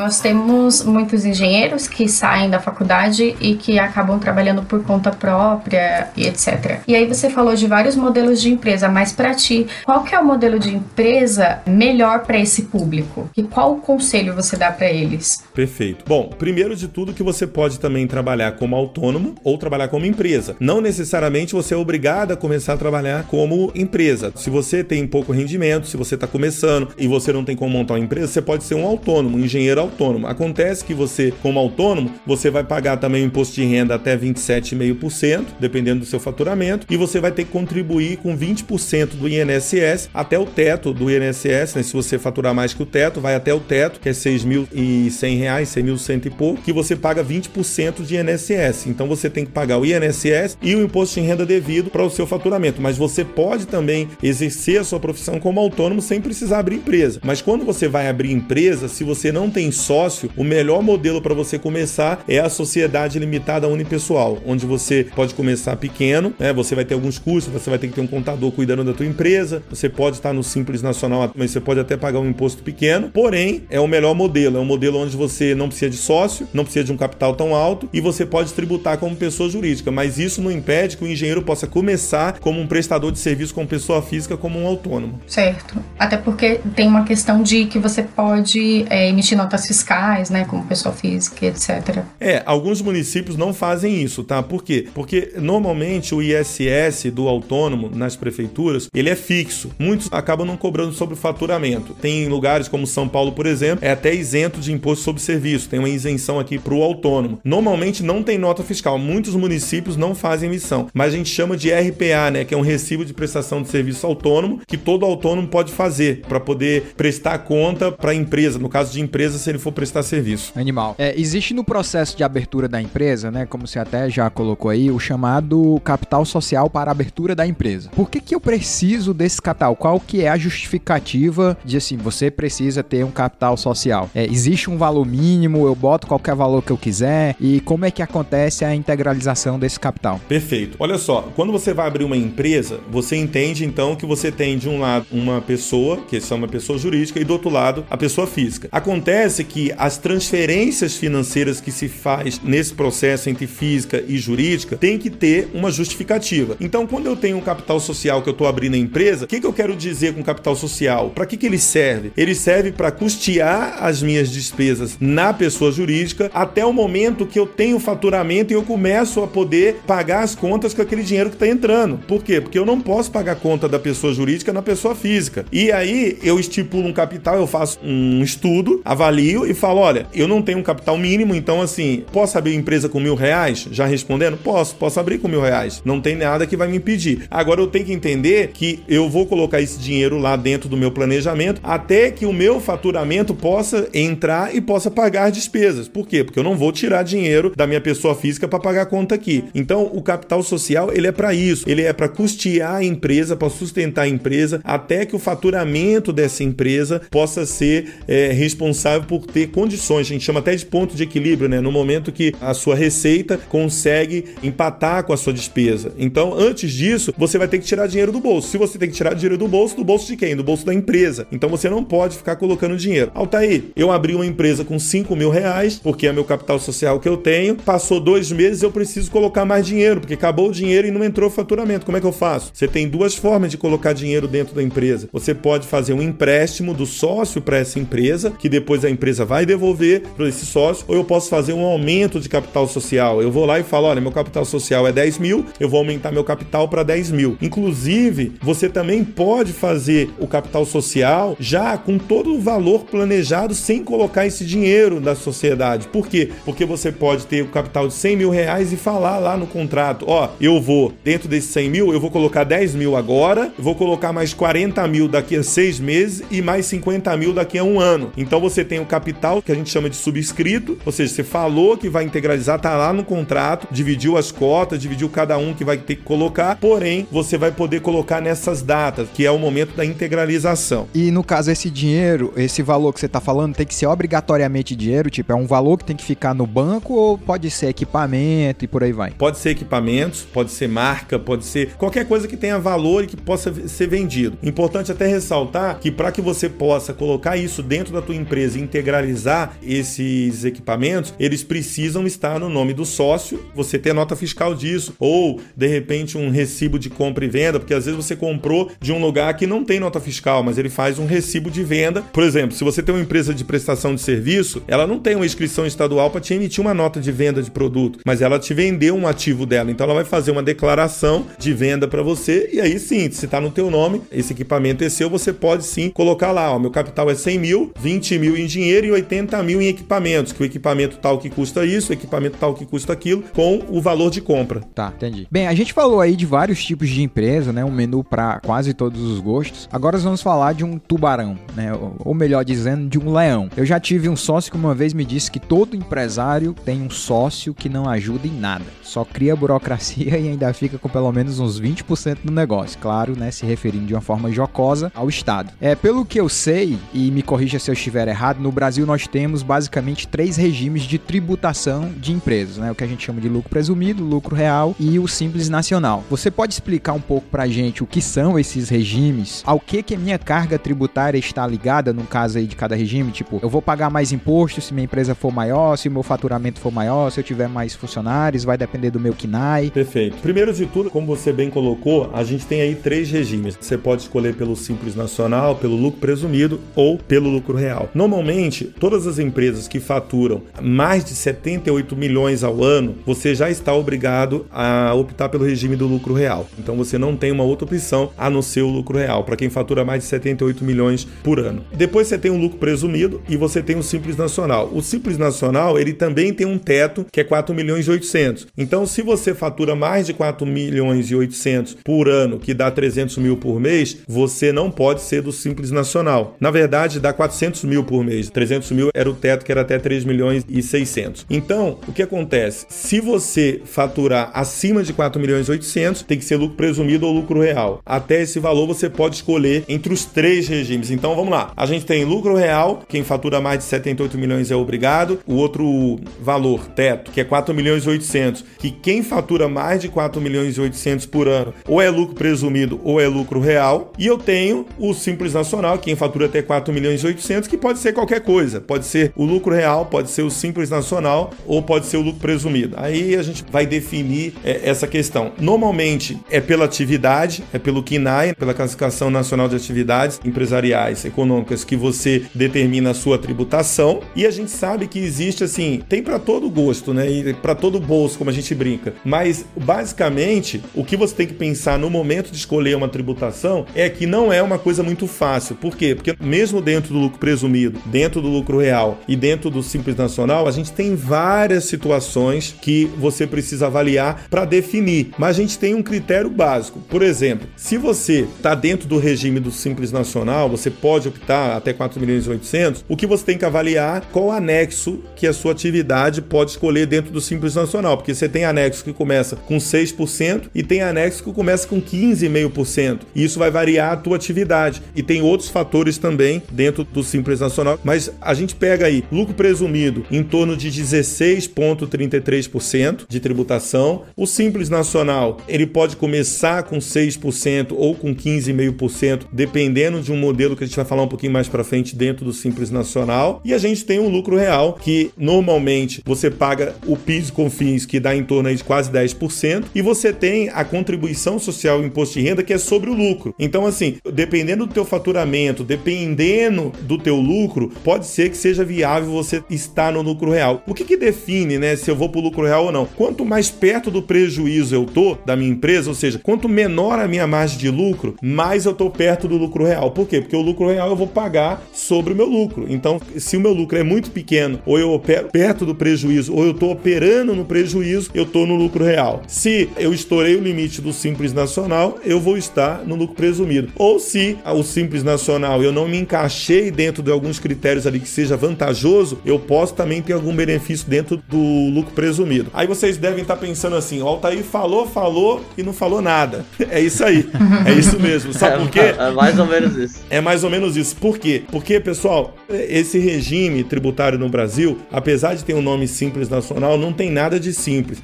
Nós temos muitos engenheiros que saem da faculdade e que acabam trabalhando por conta própria e etc. E aí você falou de vários modelos de empresa, mas para ti, qual que é o modelo de empresa melhor para esse público? E qual conselho você dá para eles? Perfeito. Bom, primeiro de tudo que você pode também trabalhar como autônomo ou trabalhar como empresa. Não necessariamente você é obrigado a começar a trabalhar como empresa. Se você tem pouco rendimento, se você está começando e você não tem como montar uma empresa, você pode ser um autônomo, um engenheiro autônomo autônomo. Acontece que você, como autônomo, você vai pagar também o imposto de renda até 27,5%, dependendo do seu faturamento, e você vai ter que contribuir com 20% do INSS até o teto do INSS, né? Se você faturar mais que o teto, vai até o teto, que é R$ 6.100, R$ 6.100 e pouco, que você paga 20% de INSS. Então você tem que pagar o INSS e o imposto de renda devido para o seu faturamento. Mas você pode também exercer a sua profissão como autônomo sem precisar abrir empresa. Mas quando você vai abrir empresa, se você não tem sócio, o melhor modelo para você começar é a sociedade limitada unipessoal, onde você pode começar pequeno, né? Você vai ter alguns custos, você vai ter que ter um contador cuidando da tua empresa, você pode estar no Simples Nacional, mas você pode até pagar um imposto pequeno, porém, é o melhor modelo, é um modelo onde você não precisa de sócio, não precisa de um capital tão alto e você pode tributar como pessoa jurídica, mas isso não impede que o engenheiro possa começar como um prestador de serviço como pessoa física, como um autônomo. Certo. Até porque tem uma questão de que você pode é, emitir notas fiscais, né, como pessoa física, etc. É, alguns municípios não fazem isso, tá? Por quê? Porque normalmente o ISS do autônomo nas prefeituras, ele é fixo. Muitos acabam não cobrando sobre o faturamento. Tem lugares como São Paulo, por exemplo, é até isento de imposto sobre serviço. Tem uma isenção aqui para o autônomo. Normalmente não tem nota fiscal. Muitos municípios não fazem emissão, mas a gente chama de RPA, né, que é um recibo de prestação de serviço autônomo que todo autônomo pode fazer para poder prestar conta para a empresa. No caso de empresa, se ele for prestar serviço. Animal. É, existe no processo de abertura da empresa, né, como você até já colocou aí, o chamado capital social para a abertura da empresa. Por que que eu preciso desse capital? Qual que é a justificativa de assim, você precisa ter um capital social? É, existe um valor mínimo, eu boto qualquer valor que eu quiser e como é que acontece a integralização desse capital? Perfeito. Olha só, quando você vai abrir uma empresa, você entende então que você tem de um lado uma pessoa, que é uma pessoa jurídica, e do outro lado a pessoa física. Acontece que as transferências financeiras que se faz nesse processo entre física e jurídica tem que ter uma justificativa. Então, quando eu tenho um capital social que eu estou abrindo a empresa, o que, que eu quero dizer com capital social? Para que, que ele serve? Ele serve para custear as minhas despesas na pessoa jurídica até o momento que eu tenho faturamento e eu começo a poder pagar as contas com aquele dinheiro que está entrando. Por quê? Porque eu não posso pagar a conta da pessoa jurídica na pessoa física. E aí eu estipulo um capital, eu faço um estudo, avalio e falo: olha, eu não tenho um capital mínimo, então assim, posso abrir empresa com mil reais? Já respondendo? Posso, posso abrir com mil reais. Não tem nada que vai me impedir. Agora eu tenho que entender que eu vou colocar esse dinheiro lá dentro do meu planejamento até que o meu faturamento possa entrar e possa pagar despesas. Por quê? Porque eu não vou tirar dinheiro da minha pessoa física para pagar a conta aqui. Então, o capital social, ele é para isso. Ele é para custear a empresa, para sustentar a empresa, até que o faturamento dessa empresa possa ser é, responsável por ter condições. A gente chama até de ponto de equilíbrio, né? No momento que a sua receita consegue empatar com a sua despesa. Então, antes disso, você vai ter que tirar dinheiro do bolso. Se você tem que tirar dinheiro do bolso, do bolso de quem? Do bolso da empresa. Então, você não pode ficar colocando dinheiro. Altair, eu abri uma empresa com 5 mil reais, porque é meu capital social que eu tenho. Passou dois meses, eu preciso colocar mais dinheiro, porque acabou o dinheiro e não entrou faturamento. Como é que eu faço? Você tem duas formas de colocar dinheiro dentro da empresa. Você pode fazer um empréstimo do sócio para essa empresa, que depois a empresa vai devolver para esse sócio, ou eu posso fazer um aumento de capital social. Eu vou lá e falo: olha, meu capital social é 10 mil, eu vou aumentar meu capital para 10 mil. Inclusive, você também pode fazer o capital social já com todo o valor planejado sem colocar esse dinheiro da sociedade. Por quê? Porque você pode ter o capital de 100 mil reais e falar lá no contrato: ó, eu vou, dentro desses 100 mil, eu vou colocar 10 mil agora, vou colocar mais 40 mil daqui a seis meses e mais 50 mil daqui a um ano. Então você tem o capital capital que a gente chama de subscrito, ou seja, você falou que vai integralizar, tá lá no contrato, dividiu as cotas, dividiu cada um que vai ter que colocar, porém você vai poder colocar nessas datas, que é o momento da integralização. E no caso, esse dinheiro, esse valor que você está falando, tem que ser obrigatoriamente dinheiro? Tipo, é um valor que tem que ficar no banco ou pode ser equipamento e por aí vai? Pode ser equipamentos, pode ser marca, pode ser qualquer coisa que tenha valor e que possa ser vendido. Importante até ressaltar que para que você possa colocar isso dentro da tua empresa e integralizar esses equipamentos, eles precisam estar no nome do sócio, você ter nota fiscal disso, ou de repente um recibo de compra e venda, porque às vezes você comprou de um lugar que não tem nota fiscal, mas ele faz um recibo de venda. Por exemplo, se você tem uma empresa de prestação de serviço, ela não tem uma inscrição estadual para te emitir uma nota de venda de produto, mas ela te vendeu um ativo dela, então ela vai fazer uma declaração de venda para você e aí sim, se está no teu nome, esse equipamento é seu, você pode sim colocar lá, ó, meu capital é 100 mil, 20 mil em dinheiro e 80 mil em equipamentos, que o equipamento tal que custa isso, o equipamento tal que custa aquilo, com o valor de compra. Tá, entendi. Bem, a gente falou aí de vários tipos de empresa, né? Um menu para quase todos os gostos. Agora nós vamos falar de um tubarão, né? Ou melhor dizendo, de um leão. Eu já tive um sócio que uma vez me disse que todo empresário tem um sócio que não ajuda em nada. Só cria burocracia e ainda fica com pelo menos uns 20% do negócio. Claro, né? Se referindo de uma forma jocosa ao Estado. É, pelo que eu sei, e me corrija se eu estiver errado, no Brasil nós temos basicamente três regimes de tributação de empresas, né? O que a gente chama de lucro presumido, lucro real e o simples nacional. Você pode explicar um pouco pra gente o que são esses regimes? Ao que que minha carga tributária está ligada no caso aí de cada regime? Tipo, eu vou pagar mais imposto se minha empresa for maior, se meu faturamento for maior, se eu tiver mais funcionários, vai depender do meu KNAI. Perfeito. Primeiro de tudo, como você bem colocou, a gente tem aí três regimes. Você pode escolher pelo simples nacional, pelo lucro presumido ou pelo lucro real. Normalmente, todas as empresas que faturam mais de 78 milhões ao ano, você já está obrigado a optar pelo regime do lucro real. Então você não tem uma outra opção a não ser o lucro real, para quem fatura mais de 78 milhões por ano. Depois você tem o lucro presumido e você tem o simples nacional. O simples nacional, ele também tem um teto que é 4 milhões e 800. Então, se você fatura mais de 4 milhões e 800 por ano, que dá 300 mil por mês, você não pode ser do simples nacional. Na verdade, dá 400 mil por mês. 300 mil era o teto que era até 3 milhões e 600. Então, o que acontece? Se você faturar acima de 4 milhões e 800, tem que ser lucro presumido ou lucro real. Até esse valor você pode escolher entre os três regimes. Então, vamos lá. A gente tem lucro real, quem fatura mais de 78 milhões é obrigado. O outro valor, teto, que é 4 milhões e 800, que quem fatura mais de 4 milhões e 800 por ano, ou é lucro presumido ou é lucro real. E eu tenho o simples nacional, quem fatura até 4 milhões e 800, que pode ser qualquer coisa. Pode ser o lucro real, pode ser o simples nacional ou pode ser o lucro presumido. Aí a gente vai definir é, essa questão. Normalmente é pela atividade, é pelo KINAI, pela Classificação Nacional de Atividades Empresariais Econômicas, que você determina a sua tributação. E a gente sabe que existe assim, tem para todo gosto, né? E para todo bolso, como a gente brinca. Mas basicamente, o que você tem que pensar no momento de escolher uma tributação é que não é uma coisa muito fácil. Por quê? Porque mesmo dentro do lucro presumido, dentro do lucro real e dentro do simples nacional, a gente tem várias situações que você precisa avaliar para definir. Mas a gente tem um critério básico. Por exemplo, se você está dentro do regime do simples nacional, você pode optar até 4 milhões e 800. O que você tem que avaliar qual anexo que a sua atividade pode escolher dentro do simples nacional, porque você tem anexo que começa com 6% e tem anexo que começa com 15,5%. E isso vai variar a tua atividade. E tem outros fatores também dentro do simples nacional, mas a gente pega aí lucro presumido em torno de 16,33% de tributação. O simples nacional, ele pode começar com 6% ou com 15,5%, dependendo de um modelo que a gente vai falar um pouquinho mais para frente dentro do simples nacional. E a gente tem um lucro real que normalmente você paga o PIS e CONFINS que dá em torno de quase 10% e você tem a contribuição social imposto de renda que é sobre o lucro. Então assim, dependendo do teu faturamento, dependendo do teu lucro, pode ser que seja viável você estar no lucro real. O que, que define, né, se eu vou para o lucro real ou não? Quanto mais perto do prejuízo eu tô da minha empresa, ou seja, quanto menor a minha margem de lucro, mais eu tô perto do lucro real. Por quê? Porque o lucro real eu vou pagar sobre o meu lucro. Então, se o meu lucro é muito pequeno, ou eu opero perto do prejuízo, ou eu tô operando no prejuízo, eu tô no lucro real. Se eu estourei o limite do simples nacional, eu vou estar no lucro presumido. Ou se o simples nacional eu não me encaixei dentro de alguns critérios ali que seja vantajoso, eu posso também ter algum benefício dentro do lucro presumido. Aí vocês devem estar pensando assim: o Altair falou, falou e não falou nada. É isso aí. É isso mesmo. Sabe por quê? É mais ou menos isso. É mais ou menos isso. Por quê? Porque, pessoal, esse regime tributário no Brasil, apesar de ter um nome simples nacional, não tem nada de simples.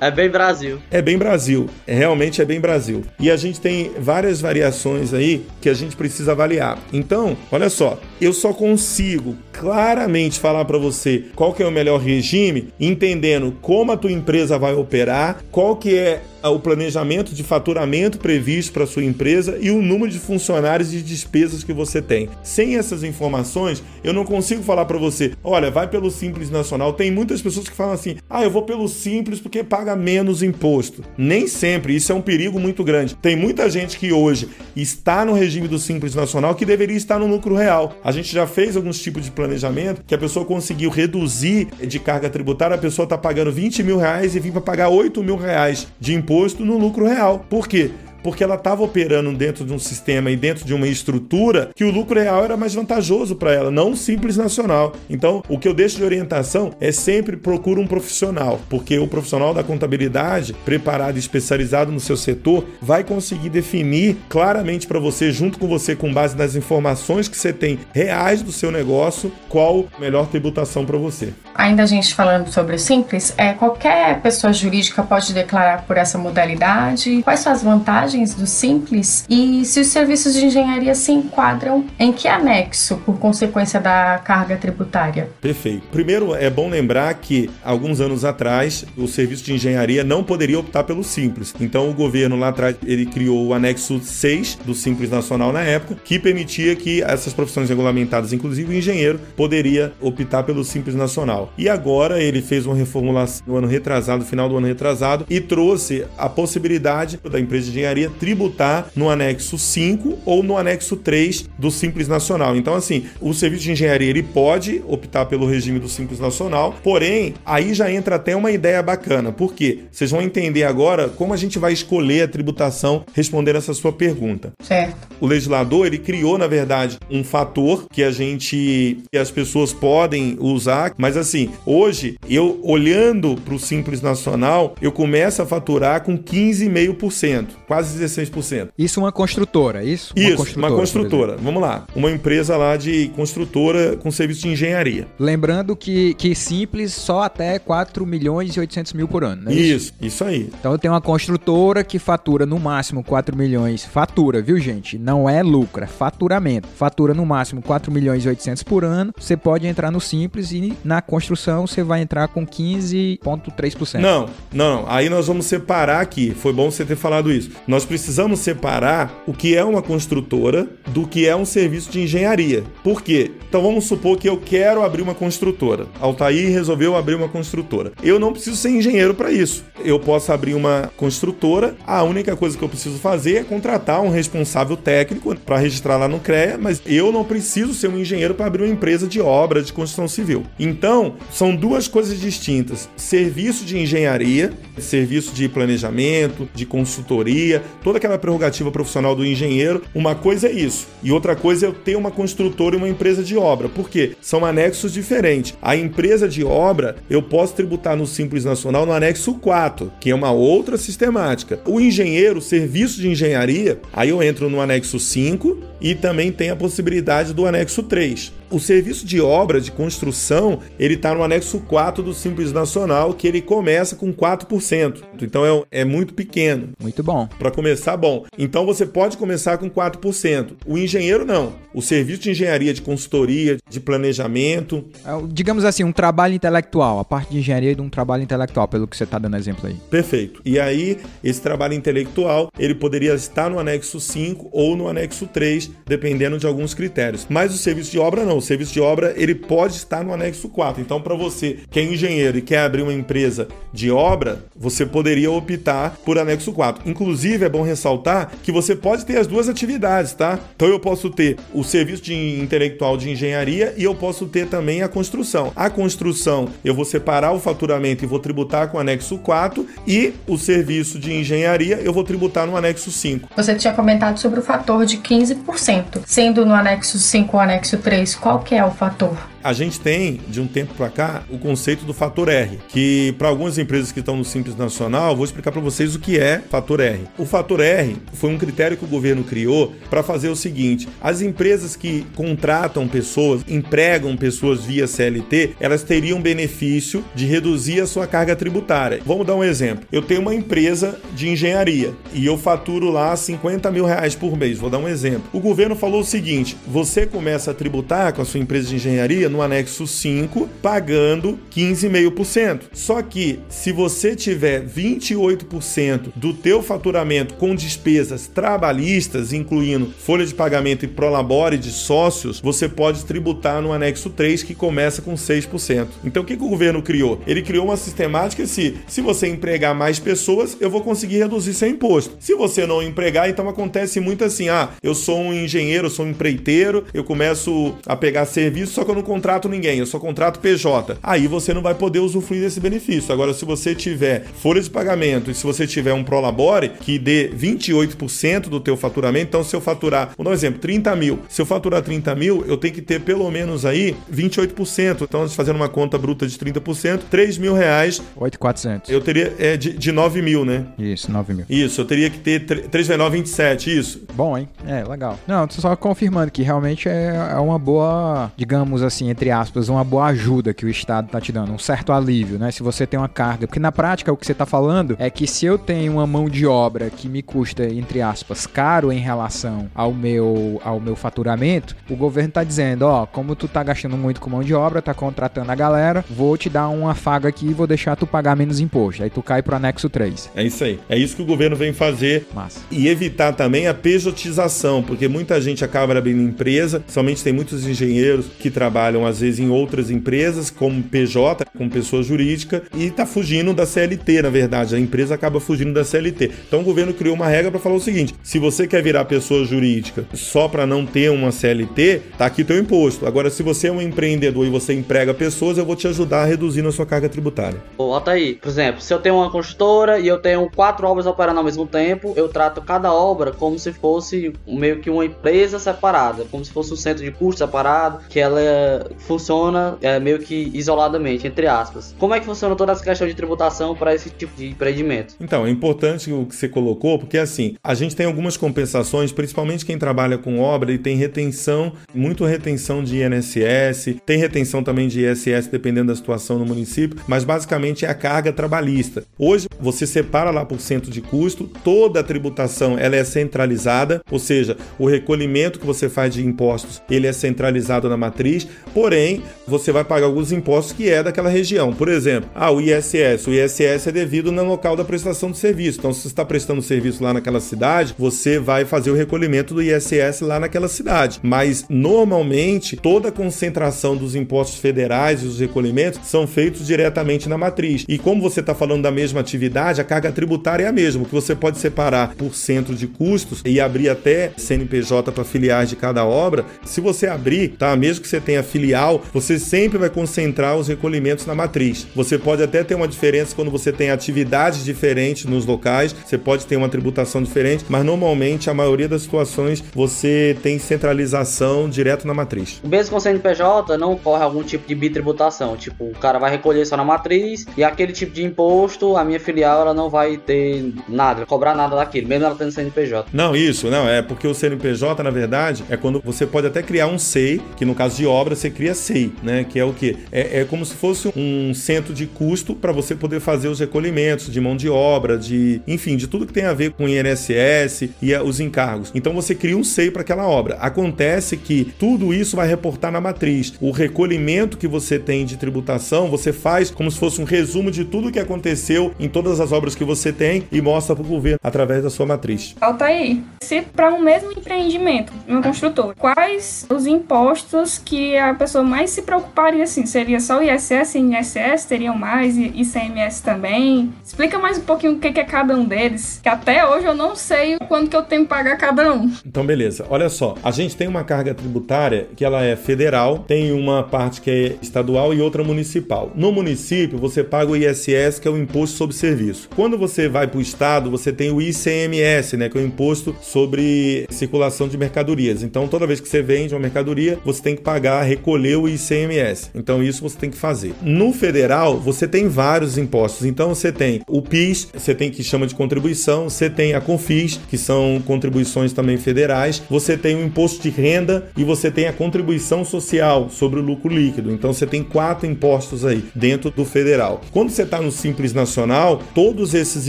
É bem Brasil. É bem Brasil. É, realmente é bem Brasil. E a gente tem várias variações aí que a gente precisa avaliar. Então, olha só, eu só consigo claramente falar para você qual que é o melhor regime, entendendo como a tua empresa vai operar, qual que é o planejamento de faturamento previsto para sua empresa e o número de funcionários e despesas que você tem. Sem essas informações, eu não consigo falar para você, olha, vai pelo Simples Nacional. Tem muitas pessoas que falam assim, ah, eu vou pelo Simples porque paga menos imposto. Nem sempre, isso é um perigo muito grande. Tem muita gente que hoje está no regime do Simples Nacional que deveria estar no lucro real. A gente já fez alguns tipos de planejamento que a pessoa conseguiu reduzir de carga tributária, a pessoa está pagando 20 mil reais e vim para pagar 8 mil reais de imposto imposto no lucro real. Por quê? Porque ela estava operando dentro de um sistema e dentro de uma estrutura que o lucro real era mais vantajoso para ela, não o simples nacional. Então, o que eu deixo de orientação é sempre procura um profissional, porque o profissional da contabilidade, preparado e especializado no seu setor, vai conseguir definir claramente para você, junto com você, com base nas informações que você tem reais do seu negócio, qual melhor tributação para você. Ainda a gente falando sobre o simples, é qualquer pessoa jurídica pode declarar por essa modalidade. Quais são as vantagens vantagens do Simples e se os serviços de engenharia se enquadram em que anexo por consequência da carga tributária? Perfeito. Primeiro, é bom lembrar que alguns anos atrás o serviço de engenharia não poderia optar pelo Simples. Então o governo lá atrás ele criou o anexo 6 do Simples Nacional na época, que permitia que essas profissões regulamentadas, inclusive o engenheiro, poderia optar pelo Simples Nacional. E agora ele fez uma reformulação no ano retrasado, final do ano retrasado, e trouxe a possibilidade da empresa de engenharia tributar no anexo 5 ou no anexo 3 do Simples Nacional. Então, assim, o serviço de engenharia ele pode optar pelo regime do Simples Nacional, porém, aí já entra até uma ideia bacana. Por quê? Vocês vão entender agora como a gente vai escolher a tributação respondendo essa sua pergunta. Certo. O legislador, ele criou, na verdade, um fator que a gente, que as pessoas podem usar, mas assim, hoje, eu olhando para o Simples Nacional, eu começo a faturar com 15,5%, quase 16%. Isso uma construtora, isso? Uma isso, construtora, uma construtora. Vamos lá. Uma empresa lá de construtora com serviço de engenharia. Lembrando que, que simples só até 4 milhões e 800 mil por ano, né? Isso, isso aí. Então eu tenho uma construtora que fatura no máximo 4 milhões. Fatura, viu, gente? Não é lucro, é faturamento. Fatura no máximo 4 milhões e 800 por ano. Você pode entrar no simples e na construção você vai entrar com 15,3%. Não, não. Aí nós vamos separar aqui. Foi bom você ter falado isso. Nós nós precisamos separar o que é uma construtora do que é um serviço de engenharia. Por quê? Então vamos supor que eu quero abrir uma construtora. Altair resolveu abrir uma construtora. Eu não preciso ser engenheiro para isso. Eu posso abrir uma construtora. A única coisa que eu preciso fazer é contratar um responsável técnico para registrar lá no CREA, mas eu não preciso ser um engenheiro para abrir uma empresa de obra de construção civil. Então, são duas coisas distintas: serviço de engenharia, serviço de planejamento, de consultoria, toda aquela prerrogativa profissional do engenheiro. Uma coisa é isso, e outra coisa é eu ter uma construtora e uma empresa de obra. Por quê? São anexos diferentes. A empresa de obra eu posso tributar no Simples Nacional no anexo 4, que é uma outra sistemática. O engenheiro, serviço de engenharia, aí eu entro no anexo 5 e também tem a possibilidade do anexo 3. O serviço de obra de construção, ele está no anexo 4 do Simples Nacional, que ele começa com 4%. Então é, é muito pequeno. Muito bom. Para começar, bom. Então você pode começar com 4%. O engenheiro não. O serviço de engenharia, de consultoria, de planejamento. É, digamos assim, um trabalho intelectual. A parte de engenharia de um trabalho intelectual, pelo que você está dando exemplo aí. Perfeito. E aí, esse trabalho intelectual, ele poderia estar no anexo 5 ou no anexo 3, dependendo de alguns critérios. Mas o serviço de obra não serviço de obra ele pode estar no anexo 4. Então, para você que é engenheiro e quer abrir uma empresa de obra, você poderia optar por anexo 4. Inclusive, é bom ressaltar que você pode ter as duas atividades, tá? Então, eu posso ter o serviço de intelectual de engenharia e eu posso ter também a construção. A construção, eu vou separar o faturamento e vou tributar com o anexo 4 e o serviço de engenharia eu vou tributar no anexo 5. Você tinha comentado sobre o fator de 15%, sendo no anexo 5 ou anexo 3 Qual que é o fator? A gente tem, de um tempo para cá, o conceito do fator R, que para algumas empresas que estão no Simples Nacional, vou explicar para vocês o que é fator R. O fator R foi um critério que o governo criou para fazer o seguinte: as empresas que contratam pessoas, empregam pessoas via CLT, elas teriam benefício de reduzir a sua carga tributária. Vamos dar um exemplo. Eu tenho uma empresa de engenharia e eu faturo lá 50 mil reais por mês. Vou dar um exemplo. O governo falou o seguinte: você começa a tributar com a sua empresa de engenharia no anexo 5, pagando 15,5%. Só que se você tiver 28% do teu faturamento com despesas trabalhistas, incluindo folha de pagamento e prolabore de sócios, você pode tributar no anexo 3, que começa com 6%. Então o que, que o governo criou? Ele criou uma sistemática se, se você empregar mais pessoas, eu vou conseguir reduzir seu imposto. Se você não empregar, então acontece muito assim: ah, eu sou um engenheiro, eu sou um empreiteiro, eu começo a pegar serviço, só que eu não contrato ninguém, eu só contrato PJ. Aí você não vai poder usufruir desse benefício. Agora, se você tiver folha de pagamento e se você tiver um Prolabore que dê 28% do teu faturamento, então se eu faturar, vou dar um exemplo, 30 mil. Se eu faturar 30 mil, eu tenho que ter pelo menos aí 28%. Então, fazendo uma conta bruta de 30%, 3 mil reais. 8,400. Eu teria é, de, de 9 mil, né? Isso, 9 mil. Isso, eu teria que ter 3 vezes 9, 27, isso. Bom, hein? É, legal. Não, só confirmando que realmente é, é uma boa, digamos assim, entre aspas, uma boa ajuda que o Estado tá te dando, um certo alívio, né? Se você tem uma carga. Porque na prática o que você tá falando é que se eu tenho uma mão de obra que me custa, entre aspas, caro em relação ao meu, ao meu faturamento, o governo tá dizendo, ó, como tu tá gastando muito com mão de obra, tá contratando a galera, vou te dar uma faga aqui e vou deixar tu pagar menos imposto. Aí tu cai pro anexo 3. É isso aí. É isso que o governo vem fazer. Massa. E evitar também a pejotização, porque muita gente acaba abrindo empresa, somente tem muitos engenheiros que trabalham às vezes em outras empresas, como PJ, como pessoa jurídica, e está fugindo da CLT, na verdade. A empresa acaba fugindo da CLT. Então o governo criou uma regra para falar o seguinte: se você quer virar pessoa jurídica só para não ter uma CLT, tá aqui teu imposto. Agora, se você é um empreendedor e você emprega pessoas, eu vou te ajudar a reduzir na sua carga tributária. Bota aí, por exemplo, se eu tenho uma construtora e eu tenho quatro obras operando ao mesmo tempo, eu trato cada obra como se fosse meio que uma empresa separada, como se fosse um centro de custo separado, que ela funciona é, meio que isoladamente, entre aspas. Como é que funciona toda essa questão de tributação para esse tipo de empreendimento? Então, é importante o que você colocou, porque assim, a gente tem algumas compensações, principalmente quem trabalha com obra e tem retenção, muito retenção de INSS, tem retenção também de ISS, dependendo da situação no município, mas basicamente é a carga trabalhista. Hoje, você separa lá por cento de custo, toda a tributação ela é centralizada, ou seja, o recolhimento que você faz de impostos, ele é centralizado na matriz, porém, você vai pagar alguns impostos que é daquela região. Por exemplo, ah, o ISS. O ISS é devido no local da prestação de serviço. Então, se você está prestando serviço lá naquela cidade, você vai fazer o recolhimento do ISS lá naquela cidade. Mas, normalmente, toda a concentração dos impostos federais e os recolhimentos são feitos diretamente na matriz. E como você está falando da mesma atividade, a carga tributária é a mesma, que você pode separar por cento de custos e abrir até CNPJ para filiais de cada obra. Se você abrir, tá? Mesmo que você tenha filial, você sempre vai concentrar os recolhimentos na matriz. Você pode até ter uma diferença quando você tem atividades diferentes nos locais, você pode ter uma tributação diferente, mas normalmente a maioria das situações você tem centralização direto na matriz. Mesmo com CNPJ, não ocorre algum tipo de bitributação, tipo, o cara vai recolher só na matriz e aquele tipo de imposto, a minha filial ela não vai ter nada, cobrar nada daquilo, mesmo ela tendo CNPJ. Não, isso, não, é porque o CNPJ, na verdade, é quando você pode até criar um SEI, que no caso de obra você cria SEI, né? Que é o que? É, é como se fosse um centro de custo para você poder fazer os recolhimentos de mão de obra, de enfim, de tudo que tem a ver com INSS e os encargos. Então você cria um SEI para aquela obra. Acontece que tudo isso vai reportar na matriz. O recolhimento que você tem de tributação, você faz como se fosse um resumo de tudo que aconteceu em todas as obras que você tem e mostra para o governo através da sua matriz. Falta aí. Se para um mesmo empreendimento, uma construtora, quais os impostos que a pessoa mais se preocuparia assim? Seria só o ISS e INSS? Teriam mais? E ICMS também? Explica mais um pouquinho o que é cada um deles, que até hoje eu não sei quanto que eu tenho que pagar cada um. Então, beleza. Olha só, a gente tem uma carga tributária que ela é federal, tem uma parte que é estadual e outra municipal. No município, você paga o ISS, que é o Imposto sobre Serviço. Quando você vai para o estado, você tem o ICMS, né, que é o Imposto sobre Circulação de Mercadorias. Então, toda vez que você vende uma mercadoria, você tem que pagar, recolher o ICMS. Então, isso você tem que fazer. No federal, você tem vários impostos. Então, você tem o PIS, você tem que chama de contribuição, você tem a CONFIS, que são contribuições também federais, você tem o imposto de renda e você tem a contribuição social sobre o lucro líquido. Então, você tem quatro impostos aí dentro do federal. Quando você está no Simples Nacional, todos esses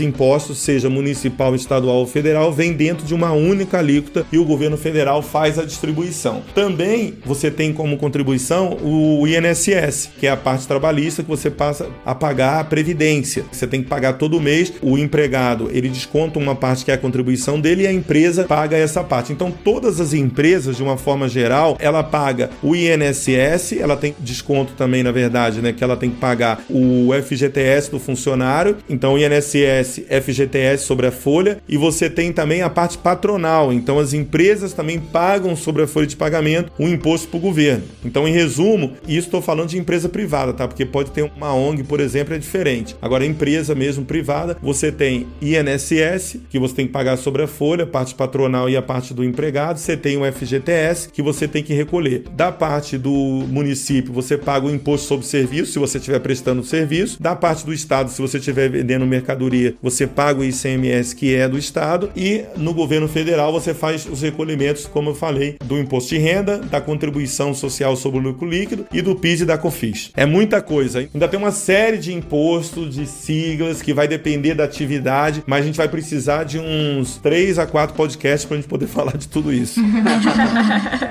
impostos, seja municipal, estadual ou federal, vêm dentro de uma única alíquota e o governo federal faz a distribuição. Também você tem como contribuição o INSS, que é a parte trabalhista que você passa a pagar a previdência. Você tem que pagar todo mês. O empregado ele desconta uma parte que é a contribuição dele e a empresa paga essa parte. Então todas as empresas, de uma forma geral, ela paga o INSS, ela tem desconto também, na verdade, né, que ela tem que pagar o FGTS do funcionário. Então INSS, FGTS sobre a folha e você tem também a parte patronal. Então as empresas também pagam sobre a folha de pagamento o imposto para o governo. Então, em resumo, isso estou falando de empresa privada, tá? Porque pode ter uma ONG, por exemplo, é diferente. Agora, empresa mesmo privada, você tem INSS, que você tem que pagar sobre a folha, a parte patronal e a parte do empregado. Você tem o FGTS, que você tem que recolher. Da parte do município, você paga o imposto sobre serviço, se você estiver prestando serviço. Da parte do estado, se você estiver vendendo mercadoria, você paga o ICMS, que é do estado. E no governo federal, você faz os recolhimentos, como eu falei, do imposto de renda, da contribuição social sobre o lucro líquido e do PIS e da COFINS. É muita coisa. Ainda tem uma série de impostos, de siglas, que vai depender da atividade, mas a gente vai precisar de uns 3 a 4 podcasts para a gente poder falar de tudo isso.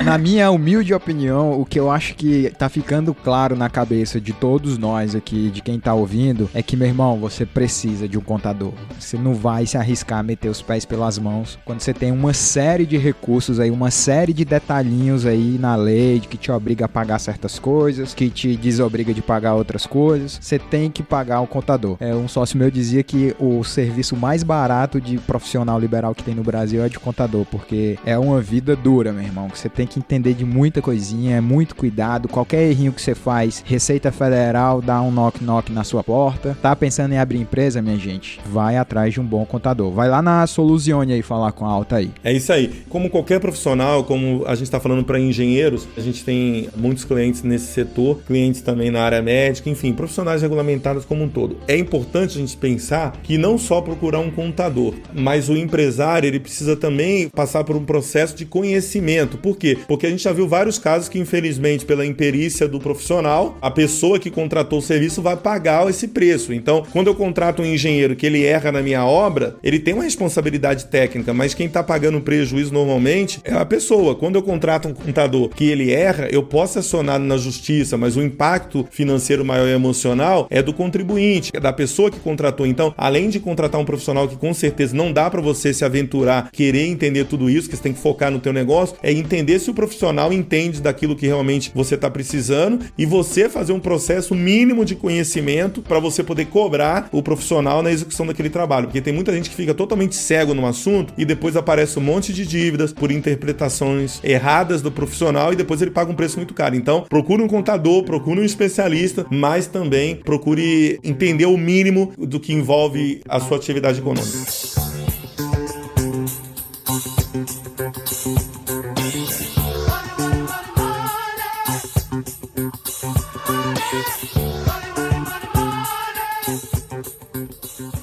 na minha humilde opinião, o que eu acho que tá ficando claro na cabeça de todos nós aqui, de quem tá ouvindo, é que, meu irmão, você precisa de um contador. Você não vai se arriscar a meter os pés pelas mãos quando você tem uma série de recursos aí, uma série de detalhinhos aí na lei que te obriga a pagar certas coisas, que te desobriga de pagar outras coisas. Você tem que pagar o contador. É, um sócio meu dizia que o serviço mais barato de profissional liberal que tem no Brasil é de contador, porque é uma vida dura, meu irmão. Você tem que entender de muita coisinha, é muito cuidado. Qualquer errinho que você faz, Receita Federal dá um knock-knock na sua porta. Tá pensando em abrir empresa, minha gente? Vai atrás de um bom contador. Vai lá na Soluzione aí falar com a Alta aí. É isso aí. Como qualquer profissional, como a gente está falando para engenheiros, a gente tem muitos clientes nesse setor, clientes também na área médica, enfim, profissionais regulamentados como um todo. É importante a gente pensar que não só procurar um contador, mas o empresário ele precisa também passar por um processo de conhecimento. Por quê? Porque a gente já viu vários casos que, infelizmente, pela imperícia do profissional, a pessoa que contratou o serviço vai pagar esse preço. Então, quando eu contrato um engenheiro que ele erra na minha obra, ele tem uma responsabilidade técnica, mas quem está pagando o prejuízo normalmente é a pessoa. Quando eu contrato um contador que ele erra, eu posso acionar na justiça, mas o impacto financeiro maior e emocional é do contribuinte, é da pessoa que contratou. Então, além de contratar um profissional que com certeza não dá para você se aventurar, querer entender tudo isso, que você tem que focar no teu negócio, é entender se o profissional entende daquilo que realmente você está precisando e você fazer um processo mínimo de conhecimento para você poder cobrar o profissional na execução daquele trabalho, porque tem muita gente que fica totalmente cego no assunto e depois aparece um monte de dívidas por interpretações erradas do profissional e depois ele paga um preço muito caro. Então, procure um contador, procure um especialista, mas também procure entender o mínimo do que envolve a sua atividade econômica.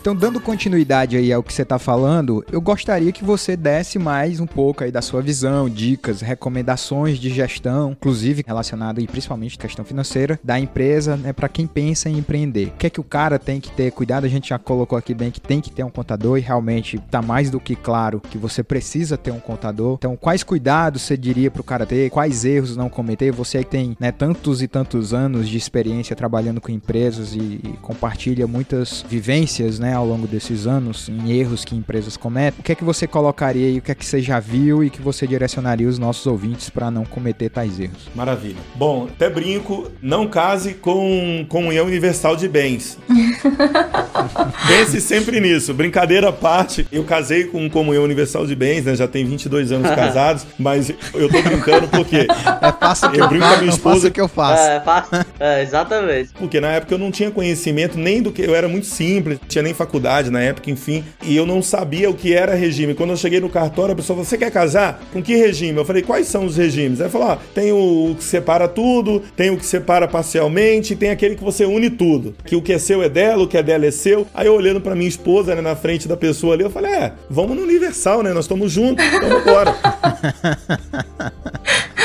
Então, dando continuidade aí ao que você está falando, eu gostaria que você desse mais um pouco aí da sua visão, dicas, recomendações de gestão, inclusive relacionado e principalmente questão financeira da empresa, né, para quem pensa em empreender. O que é que o cara tem que ter cuidado? A gente já colocou aqui bem que tem que ter um contador e realmente tá mais do que claro que você precisa ter um contador. Então, quais cuidados você diria para o cara ter? Quais erros não cometer? Você que tem, né, tantos e tantos anos de experiência trabalhando com empresas e, e compartilha muitas vivências, né? Né, ao longo desses anos, em erros que empresas cometem, o que é que você colocaria e o que é que você já viu e que você direcionaria os nossos ouvintes para não cometer tais erros? Maravilha. Bom, até brinco, não case com comunhão universal de bens. Pense sempre nisso. Brincadeira à parte, eu casei com comunhão universal de bens, né? Já tem 22 anos casados, mas eu tô brincando porque é fácil que eu, eu brinco com a minha esposa que eu faço. É, é fácil. É, exatamente. Porque na época eu não tinha conhecimento nem do que eu era muito simples, tinha nem faculdade na época, enfim, e eu não sabia o que era regime. Quando eu cheguei no cartório, a pessoa falou: "Você quer casar? Com que regime?" Eu falei: "Quais são os regimes?" Aí falou: ah, "Tem o que separa tudo, tem o que separa parcialmente, tem aquele que você une tudo. Que o que é seu é dela, o que é dela é seu". Aí eu olhando para minha esposa, né, na frente da pessoa ali, eu falei: "É, vamos no universal, né? Nós estamos juntos, então embora".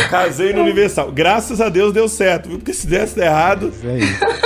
Casei no Universal. Graças a Deus deu certo, viu? Porque se desse errado,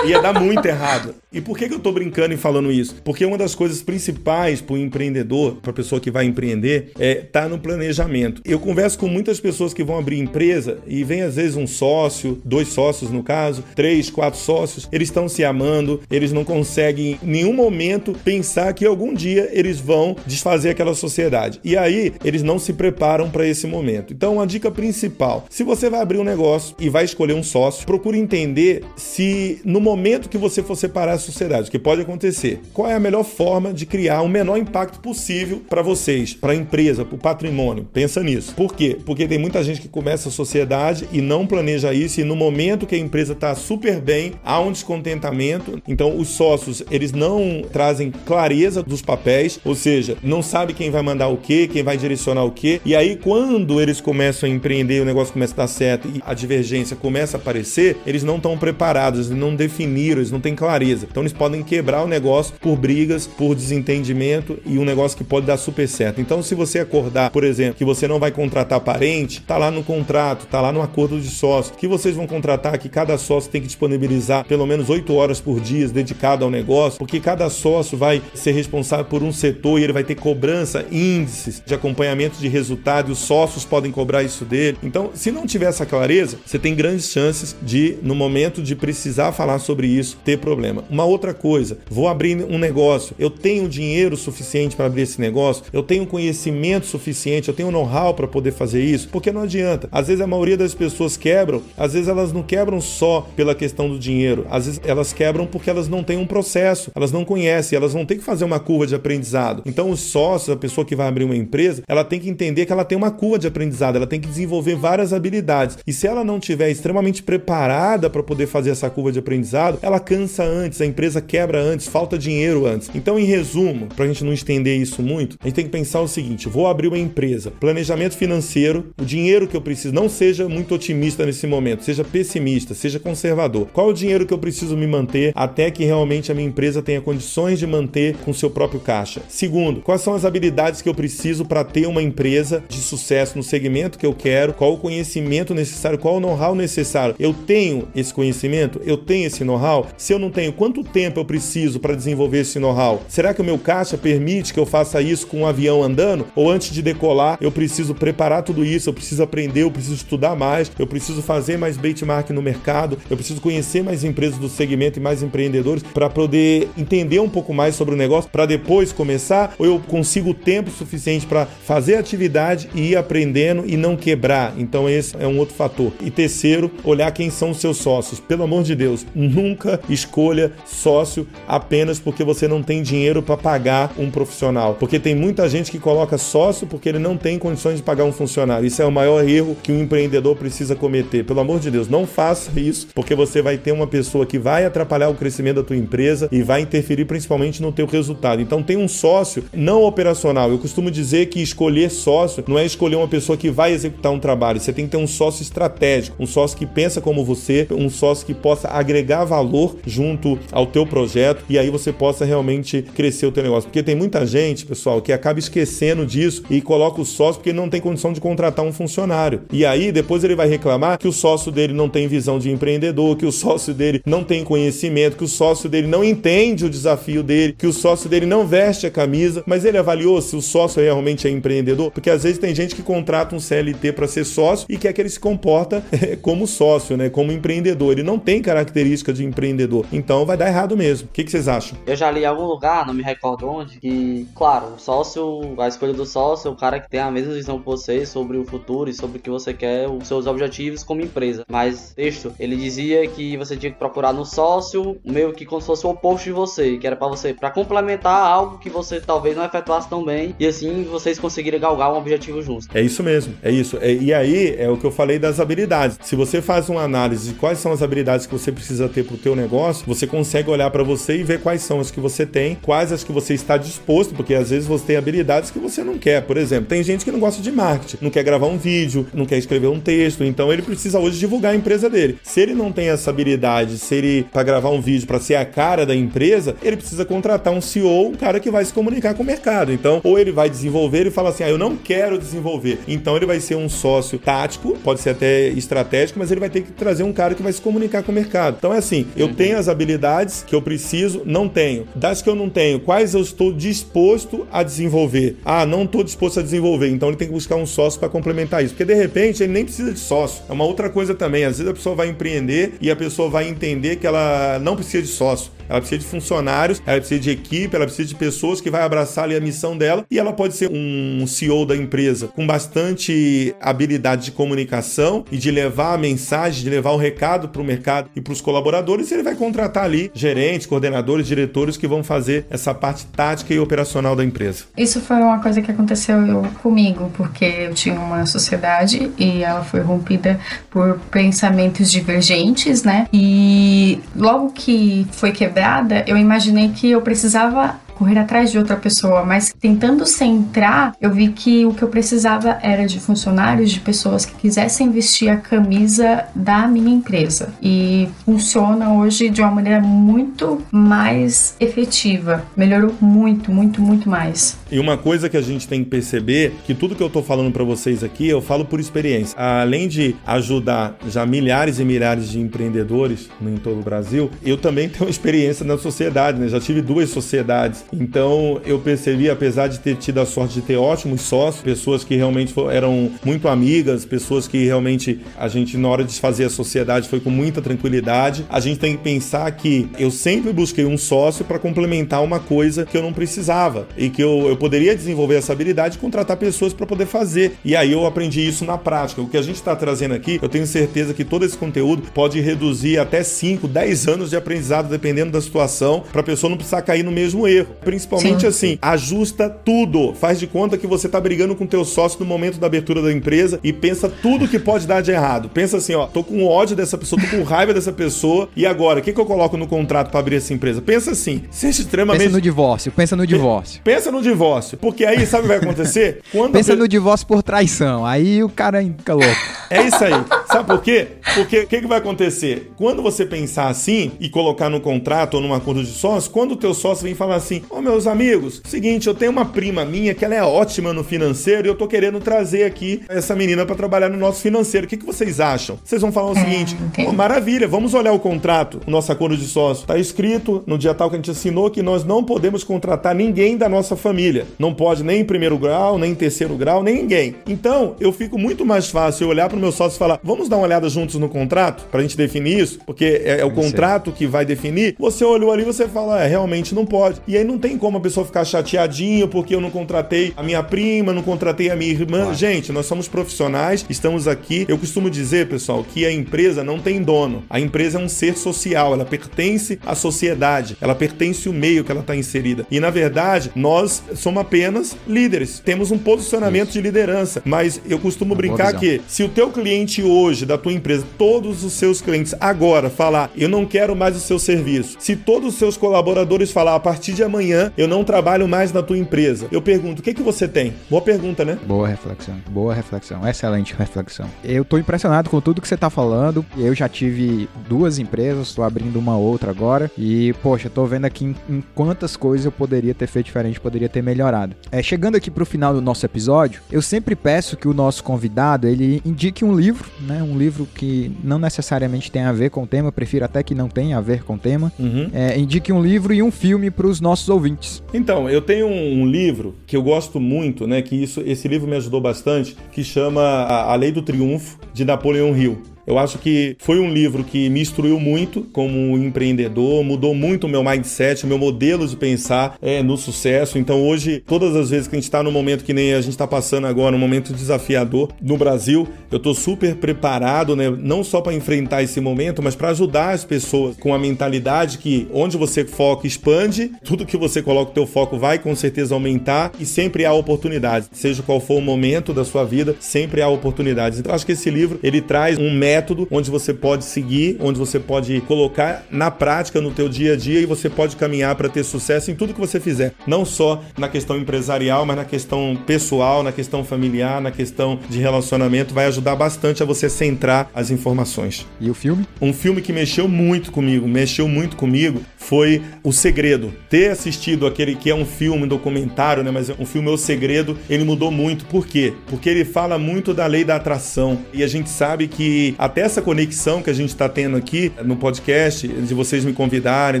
ia dar muito errado. E por que, que eu tô brincando e falando isso? Porque uma das coisas principais para o empreendedor, para a pessoa que vai empreender, é tá no planejamento. Eu converso com muitas pessoas que vão abrir empresa e vem às vezes um sócio, dois sócios no caso, três, quatro sócios, eles estão se amando, eles não conseguem em nenhum momento pensar que algum dia eles vão desfazer aquela sociedade. E aí eles não se preparam para esse momento. Então, a dica principal: se você vai abrir um negócio e vai escolher um sócio, procure entender se no momento que você for separar sociedade, o que pode acontecer. Qual é a melhor forma de criar o menor impacto possível para vocês, para a empresa, para o patrimônio? Pensa nisso. Por quê? Porque tem muita gente que começa a sociedade e não planeja isso e no momento que a empresa está super bem, há um descontentamento. Então os sócios, eles não trazem clareza dos papéis, ou seja, não sabe quem vai mandar o quê, quem vai direcionar o quê. E aí quando eles começam a empreender, o negócio começa a dar certo e a divergência começa a aparecer, eles não estão preparados, eles não definiram, eles não têm clareza. Então eles podem quebrar o negócio por brigas, por desentendimento e um negócio que pode dar super certo. Então se você acordar, por exemplo, que você não vai contratar parente, tá lá no contrato, tá lá no acordo de sócio, que vocês vão contratar que cada sócio tem que disponibilizar pelo menos 8 horas por dia dedicado ao negócio, porque cada sócio vai ser responsável por um setor e ele vai ter cobrança, índices de acompanhamento de resultado e os sócios podem cobrar isso dele. Então, se não tiver essa clareza, você tem grandes chances de, no momento de precisar falar sobre isso, ter problema. Uma outra coisa, vou abrir um negócio, eu tenho dinheiro suficiente para abrir esse negócio, eu tenho conhecimento suficiente, eu tenho know-how para poder fazer isso, porque não adianta. Às vezes a maioria das pessoas quebram, às vezes elas não quebram só pela questão do dinheiro, às vezes elas quebram porque elas não têm um processo, elas não conhecem, elas vão ter que fazer uma curva de aprendizado. Então os sócios, a pessoa que vai abrir uma empresa, ela tem que entender que ela tem uma curva de aprendizado, ela tem que desenvolver várias habilidades. E se ela não tiver extremamente preparada para poder fazer essa curva de aprendizado, ela cansa antes, a empresa quebra antes, falta dinheiro antes. Então, em resumo, para a gente não estender isso muito, a gente tem que pensar o seguinte: vou abrir uma empresa, planejamento financeiro, o dinheiro que eu preciso, não seja muito otimista nesse momento, seja pessimista, seja conservador. Qual é o dinheiro que eu preciso me manter até que realmente a minha empresa tenha condições de manter com seu próprio caixa? Segundo, quais são as habilidades que eu preciso para ter uma empresa de sucesso no segmento que eu quero? Qual o conhecimento necessário? Qual o know-how necessário? Eu tenho esse conhecimento? Eu tenho esse know-how? Se eu não tenho, quanto tempo eu preciso para desenvolver esse know-how? Será que o meu caixa permite que eu faça isso com um avião andando? Ou antes de decolar, eu preciso preparar tudo isso, eu preciso aprender, eu preciso estudar mais, eu preciso fazer mais benchmark no mercado, eu preciso conhecer mais empresas do segmento e mais empreendedores para poder entender um pouco mais sobre o negócio para depois começar? Ou eu consigo tempo suficiente para fazer atividade e ir aprendendo e não quebrar? Então esse é um outro fator. E terceiro, olhar quem são os seus sócios. Pelo amor de Deus, nunca escolha sócio apenas porque você não tem dinheiro para pagar um profissional. Porque tem muita gente que coloca sócio porque ele não tem condições de pagar um funcionário. Isso é o maior erro que um empreendedor precisa cometer. Pelo amor de Deus, não faça isso, porque você vai ter uma pessoa que vai atrapalhar o crescimento da tua empresa e vai interferir principalmente no teu resultado. Então tem um sócio não operacional. Eu costumo dizer que escolher sócio não é escolher uma pessoa que vai executar um trabalho. Você tem que ter um sócio estratégico, um sócio que pensa como você, um sócio que possa agregar valor junto ao teu projeto e aí você possa realmente crescer o teu negócio. Porque tem muita gente, pessoal, que acaba esquecendo disso e coloca o sócio porque não tem condição de contratar um funcionário. E aí depois ele vai reclamar que o sócio dele não tem visão de empreendedor, que o sócio dele não tem conhecimento, que o sócio dele não entende o desafio dele, que o sócio dele não veste a camisa, mas ele avaliou se o sócio realmente é empreendedor, porque às vezes tem gente que contrata um CLT para ser sócio e quer que ele se comporta como sócio, né? Como empreendedor. Ele não tem característica de empreendedor. Então vai dar errado mesmo. O que, que vocês acham? Eu já li em algum lugar, não me recordo onde, que, claro, o sócio, a escolha do sócio é o cara que tem a mesma visão que você sobre o futuro e sobre o que você quer, os seus objetivos como empresa. Mas, texto, ele dizia que você tinha que procurar no sócio meio que como se fosse o oposto de você, que era para você, para complementar algo que você talvez não efetuasse tão bem e assim vocês conseguirem galgar um objetivo juntos. É isso mesmo, é isso. É, e aí é o que eu falei das habilidades. Se você faz uma análise de quais são as habilidades que você precisa ter para o teu negócio, você consegue olhar para você e ver quais são as que você tem, quais as que você está disposto, porque às vezes você tem habilidades que você não quer. Por exemplo, tem gente que não gosta de marketing, não quer gravar um vídeo, não quer escrever um texto, então ele precisa hoje divulgar a empresa dele. Se ele não tem essa habilidade, se ele para gravar um vídeo para ser a cara da empresa, ele precisa contratar um CEO, um cara que vai se comunicar com o mercado. Então, ou ele vai desenvolver e fala assim: "Ah, eu não quero desenvolver". Então ele vai ser um sócio tático, pode ser até estratégico, mas ele vai ter que trazer um cara que vai se comunicar com o mercado. Então é assim, eu uhum. tenho as habilidades que eu preciso, não tenho. Das que eu não tenho, quais eu estou disposto a desenvolver? Ah, não estou disposto a desenvolver, então ele tem que buscar um sócio para complementar isso, porque de repente ele nem precisa de sócio. É uma outra coisa também, às vezes a pessoa vai empreender e a pessoa vai entender que ela não precisa de sócio. Ela precisa de funcionários, ela precisa de equipe, ela precisa de pessoas que vai abraçar ali a missão dela e ela pode ser um CEO da empresa com bastante habilidade de comunicação e de levar a mensagem, de levar o recado para o mercado e para os colaboradores. E ele vai contratar ali gerentes, coordenadores, diretores que vão fazer essa parte tática e operacional da empresa. Isso foi uma coisa que aconteceu comigo, porque eu tinha uma sociedade e ela foi rompida por pensamentos divergentes, né? E logo que foi quebrada eu imaginei que eu precisava correr atrás de outra pessoa, mas tentando centrar, eu vi que o que eu precisava era de funcionários, de pessoas que quisessem vestir a camisa da minha empresa. E funciona hoje de uma maneira muito mais efetiva. Melhorou muito, muito, muito mais. E uma coisa que a gente tem que perceber, que tudo que eu tô falando para vocês aqui, eu falo por experiência. Além de ajudar já milhares e milhares de empreendedores em todo o Brasil, eu também tenho experiência na sociedade, né? Já tive duas sociedades então eu percebi, apesar de ter tido a sorte de ter ótimos sócios, pessoas que realmente eram muito amigas, pessoas que realmente a gente, na hora de fazer a sociedade, foi com muita tranquilidade. A gente tem que pensar que eu sempre busquei um sócio para complementar uma coisa que eu não precisava e que eu, eu poderia desenvolver essa habilidade e contratar pessoas para poder fazer. E aí eu aprendi isso na prática. O que a gente está trazendo aqui, eu tenho certeza que todo esse conteúdo pode reduzir até 5, 10 anos de aprendizado, dependendo da situação, para a pessoa não precisar cair no mesmo erro. Principalmente Sim. assim, ajusta tudo. Faz de conta que você tá brigando com teu sócio no momento da abertura da empresa e pensa tudo que pode dar de errado. Pensa assim, ó, tô com ódio dessa pessoa, tô com raiva dessa pessoa e agora, o que, que eu coloco no contrato para abrir essa empresa? Pensa assim, seja extremamente... Pensa no divórcio, pensa no divórcio. Pensa no divórcio, porque aí sabe o que vai acontecer? Quando pensa no divórcio por traição, aí o cara fica louco. É isso aí. Sabe por quê? Porque o que, que vai acontecer? Quando você pensar assim e colocar no contrato ou num acordo de sócio, quando o teu sócio vem falar assim, ô meus amigos, seguinte, eu tenho uma prima minha que ela é ótima no financeiro e eu tô querendo trazer aqui essa menina para trabalhar no nosso financeiro. O que, que vocês acham? Vocês vão falar o seguinte, oh, maravilha, vamos olhar o contrato, o nosso acordo de sócio. Tá escrito no dia tal que a gente assinou que nós não podemos contratar ninguém da nossa família. Não pode nem em primeiro grau, nem em terceiro grau, nem ninguém. Então, eu fico muito mais fácil eu olhar pro meu sócio e falar, vamos dar uma olhada juntos no contrato pra gente definir isso, porque é, é o contrato que vai definir. Você olhou ali e você fala, é, realmente não pode. E aí não tem como a pessoa ficar chateadinho porque eu não contratei a minha prima, não contratei a minha irmã. Claro. Gente, nós somos profissionais, estamos aqui. Eu costumo dizer, pessoal, que a empresa não tem dono. A empresa é um ser social, ela pertence à sociedade, ela pertence ao meio que ela está inserida. E na verdade, nós somos apenas líderes. Temos um posicionamento Isso. de liderança, mas eu costumo Uma brincar que se o teu cliente hoje da tua empresa, todos os seus clientes agora falar, eu não quero mais o seu serviço. Se todos os seus colaboradores falar a partir de amanhã, eu não trabalho mais na tua empresa. Eu pergunto, o que que você tem? Boa pergunta, né? Boa reflexão. Boa reflexão. Excelente reflexão. Eu tô impressionado com tudo que você tá falando. Eu já tive duas empresas, tô abrindo uma outra agora e, poxa, tô vendo aqui em, em quantas coisas eu poderia ter feito diferente, poderia ter melhorado. É, chegando aqui pro final do nosso episódio, eu sempre peço que o nosso convidado, ele indique um livro, né, né? Um livro que não necessariamente tem a ver com o tema, prefiro até que não tenha a ver com o tema. Uhum. É, indique um livro e um filme para os nossos ouvintes. Então, eu tenho um, livro que eu gosto muito, né? Que isso, esse livro me ajudou bastante, que chama a Lei do Triunfo, de Napoleão Hill. Eu acho que foi um livro que me instruiu muito como empreendedor, mudou muito o meu mindset, o meu modelo de pensar é, no sucesso. Então hoje, todas as vezes que a gente está no momento que nem a gente está passando agora, um momento desafiador no Brasil, eu estou super preparado, né? Não só para enfrentar esse momento, mas para ajudar as pessoas com a mentalidade que onde você foca expande, tudo que você coloca o teu foco vai com certeza aumentar e sempre há oportunidades. Seja qual for o momento da sua vida, sempre há oportunidades. Então acho que esse livro ele traz um método método onde você pode seguir, onde você pode colocar na prática no teu dia a dia e você pode caminhar para ter sucesso em tudo que você fizer, não só na questão empresarial, mas na questão pessoal, na questão familiar, na questão de relacionamento, vai ajudar bastante a você centrar as informações. E o filme? Um filme que mexeu muito comigo, mexeu muito comigo, foi O Segredo. Ter assistido aquele que é um filme, um documentário, né, mas é um filme O Segredo, ele mudou muito. Por quê? Porque ele fala muito da lei da atração. E a gente sabe que a até essa conexão que a gente está tendo aqui no podcast, de vocês me convidarem,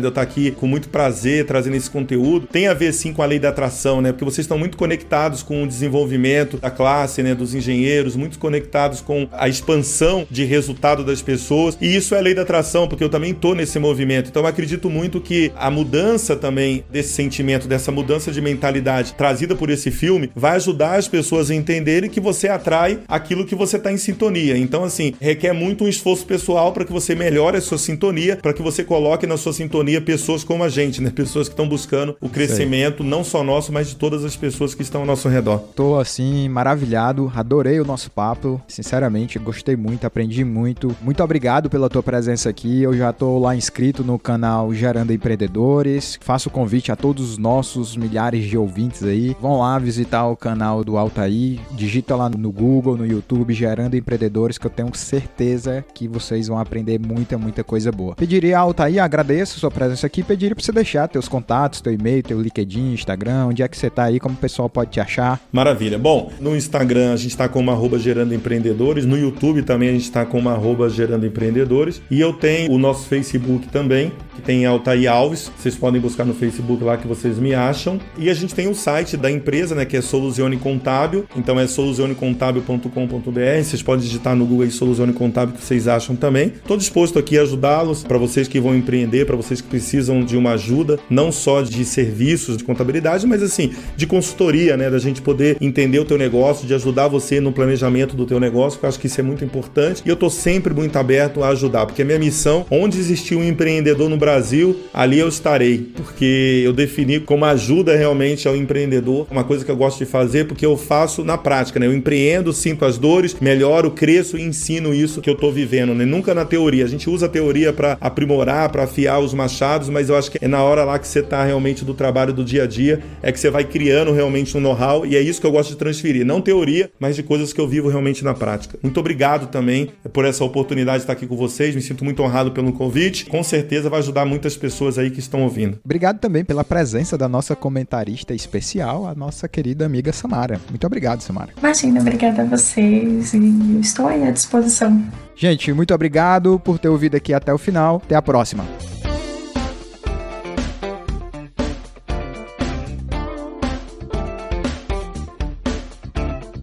de eu estar tá aqui com muito prazer trazendo esse conteúdo, tem a ver sim com a lei da atração, né? Porque vocês estão muito conectados com o desenvolvimento da classe, né? Dos engenheiros, muito conectados com a expansão de resultado das pessoas. E isso é a lei da atração, porque eu também estou nesse movimento. Então eu acredito muito que a mudança também desse sentimento, dessa mudança de mentalidade trazida por esse filme, vai ajudar as pessoas a entenderem que você atrai aquilo que você está em sintonia. Então, assim, requer muito um esforço pessoal para que você melhore a sua sintonia, para que você coloque na sua sintonia pessoas como a gente, né? Pessoas que estão buscando o crescimento, não só nosso, mas de todas as pessoas que estão ao nosso redor. Tô assim, maravilhado, adorei o nosso papo, sinceramente, gostei muito, aprendi muito. Muito obrigado pela tua presença aqui. Eu já tô lá inscrito no canal Gerando Empreendedores. Faço o convite a todos os nossos milhares de ouvintes aí. Vão lá visitar o canal do Altair, digita lá no Google, no YouTube, Gerando Empreendedores, que eu tenho certeza certeza que vocês vão aprender muita, muita coisa boa. Pediria, Altair, agradeço sua presença aqui, pediria pra você deixar teus contatos, teu e-mail, teu LinkedIn, Instagram, onde é que você tá aí, como o pessoal pode te achar. Maravilha. Bom, no Instagram a gente tá como arroba gerando empreendedores, no YouTube também a gente tá como arroba gerando empreendedores, e eu tenho o nosso Facebook também, que tem Altair Alves, vocês podem buscar no Facebook lá que vocês me acham, e a gente tem o site da empresa, né, que é Soluzione Contábil, então é solucionecontábil.com.br, vocês podem digitar no Google aí Soluzione Contábil o que vocês acham também. Estou disposto aqui a ajudá-los, para vocês que vão empreender, para vocês que precisam de uma ajuda, não só de serviços de contabilidade, mas assim, de consultoria, né? Da gente poder entender o teu negócio, de ajudar você no planejamento do teu negócio, que eu acho que isso é muito importante. E eu estou sempre muito aberto a ajudar, porque a minha missão, onde existir um empreendedor no Brasil, ali eu estarei, porque eu defini como ajuda realmente ao empreendedor, uma coisa que eu gosto de fazer, porque eu faço na prática, né? Eu empreendo, sinto as dores, melhoro, cresço e ensino isso que eu tô vivendo, né? Nunca na teoria. A gente usa a teoria para aprimorar, para afiar os machados, mas eu acho que é na hora lá que você tá realmente do trabalho do dia a dia, é que você vai criando realmente um know-how e é isso que eu gosto de transferir. Não teoria, mas de coisas que eu vivo realmente na prática. Muito obrigado também por essa oportunidade de estar aqui com vocês. Me sinto muito honrado pelo convite. Com certeza vai ajudar muitas pessoas aí que estão ouvindo. Obrigado também pela presença da nossa comentarista especial, a nossa querida amiga Samara. Muito obrigado, Samara. Imagina, obrigada a vocês e estou aí à disposição. Gente, muito obrigado por ter ouvido aqui até o final. Até a próxima.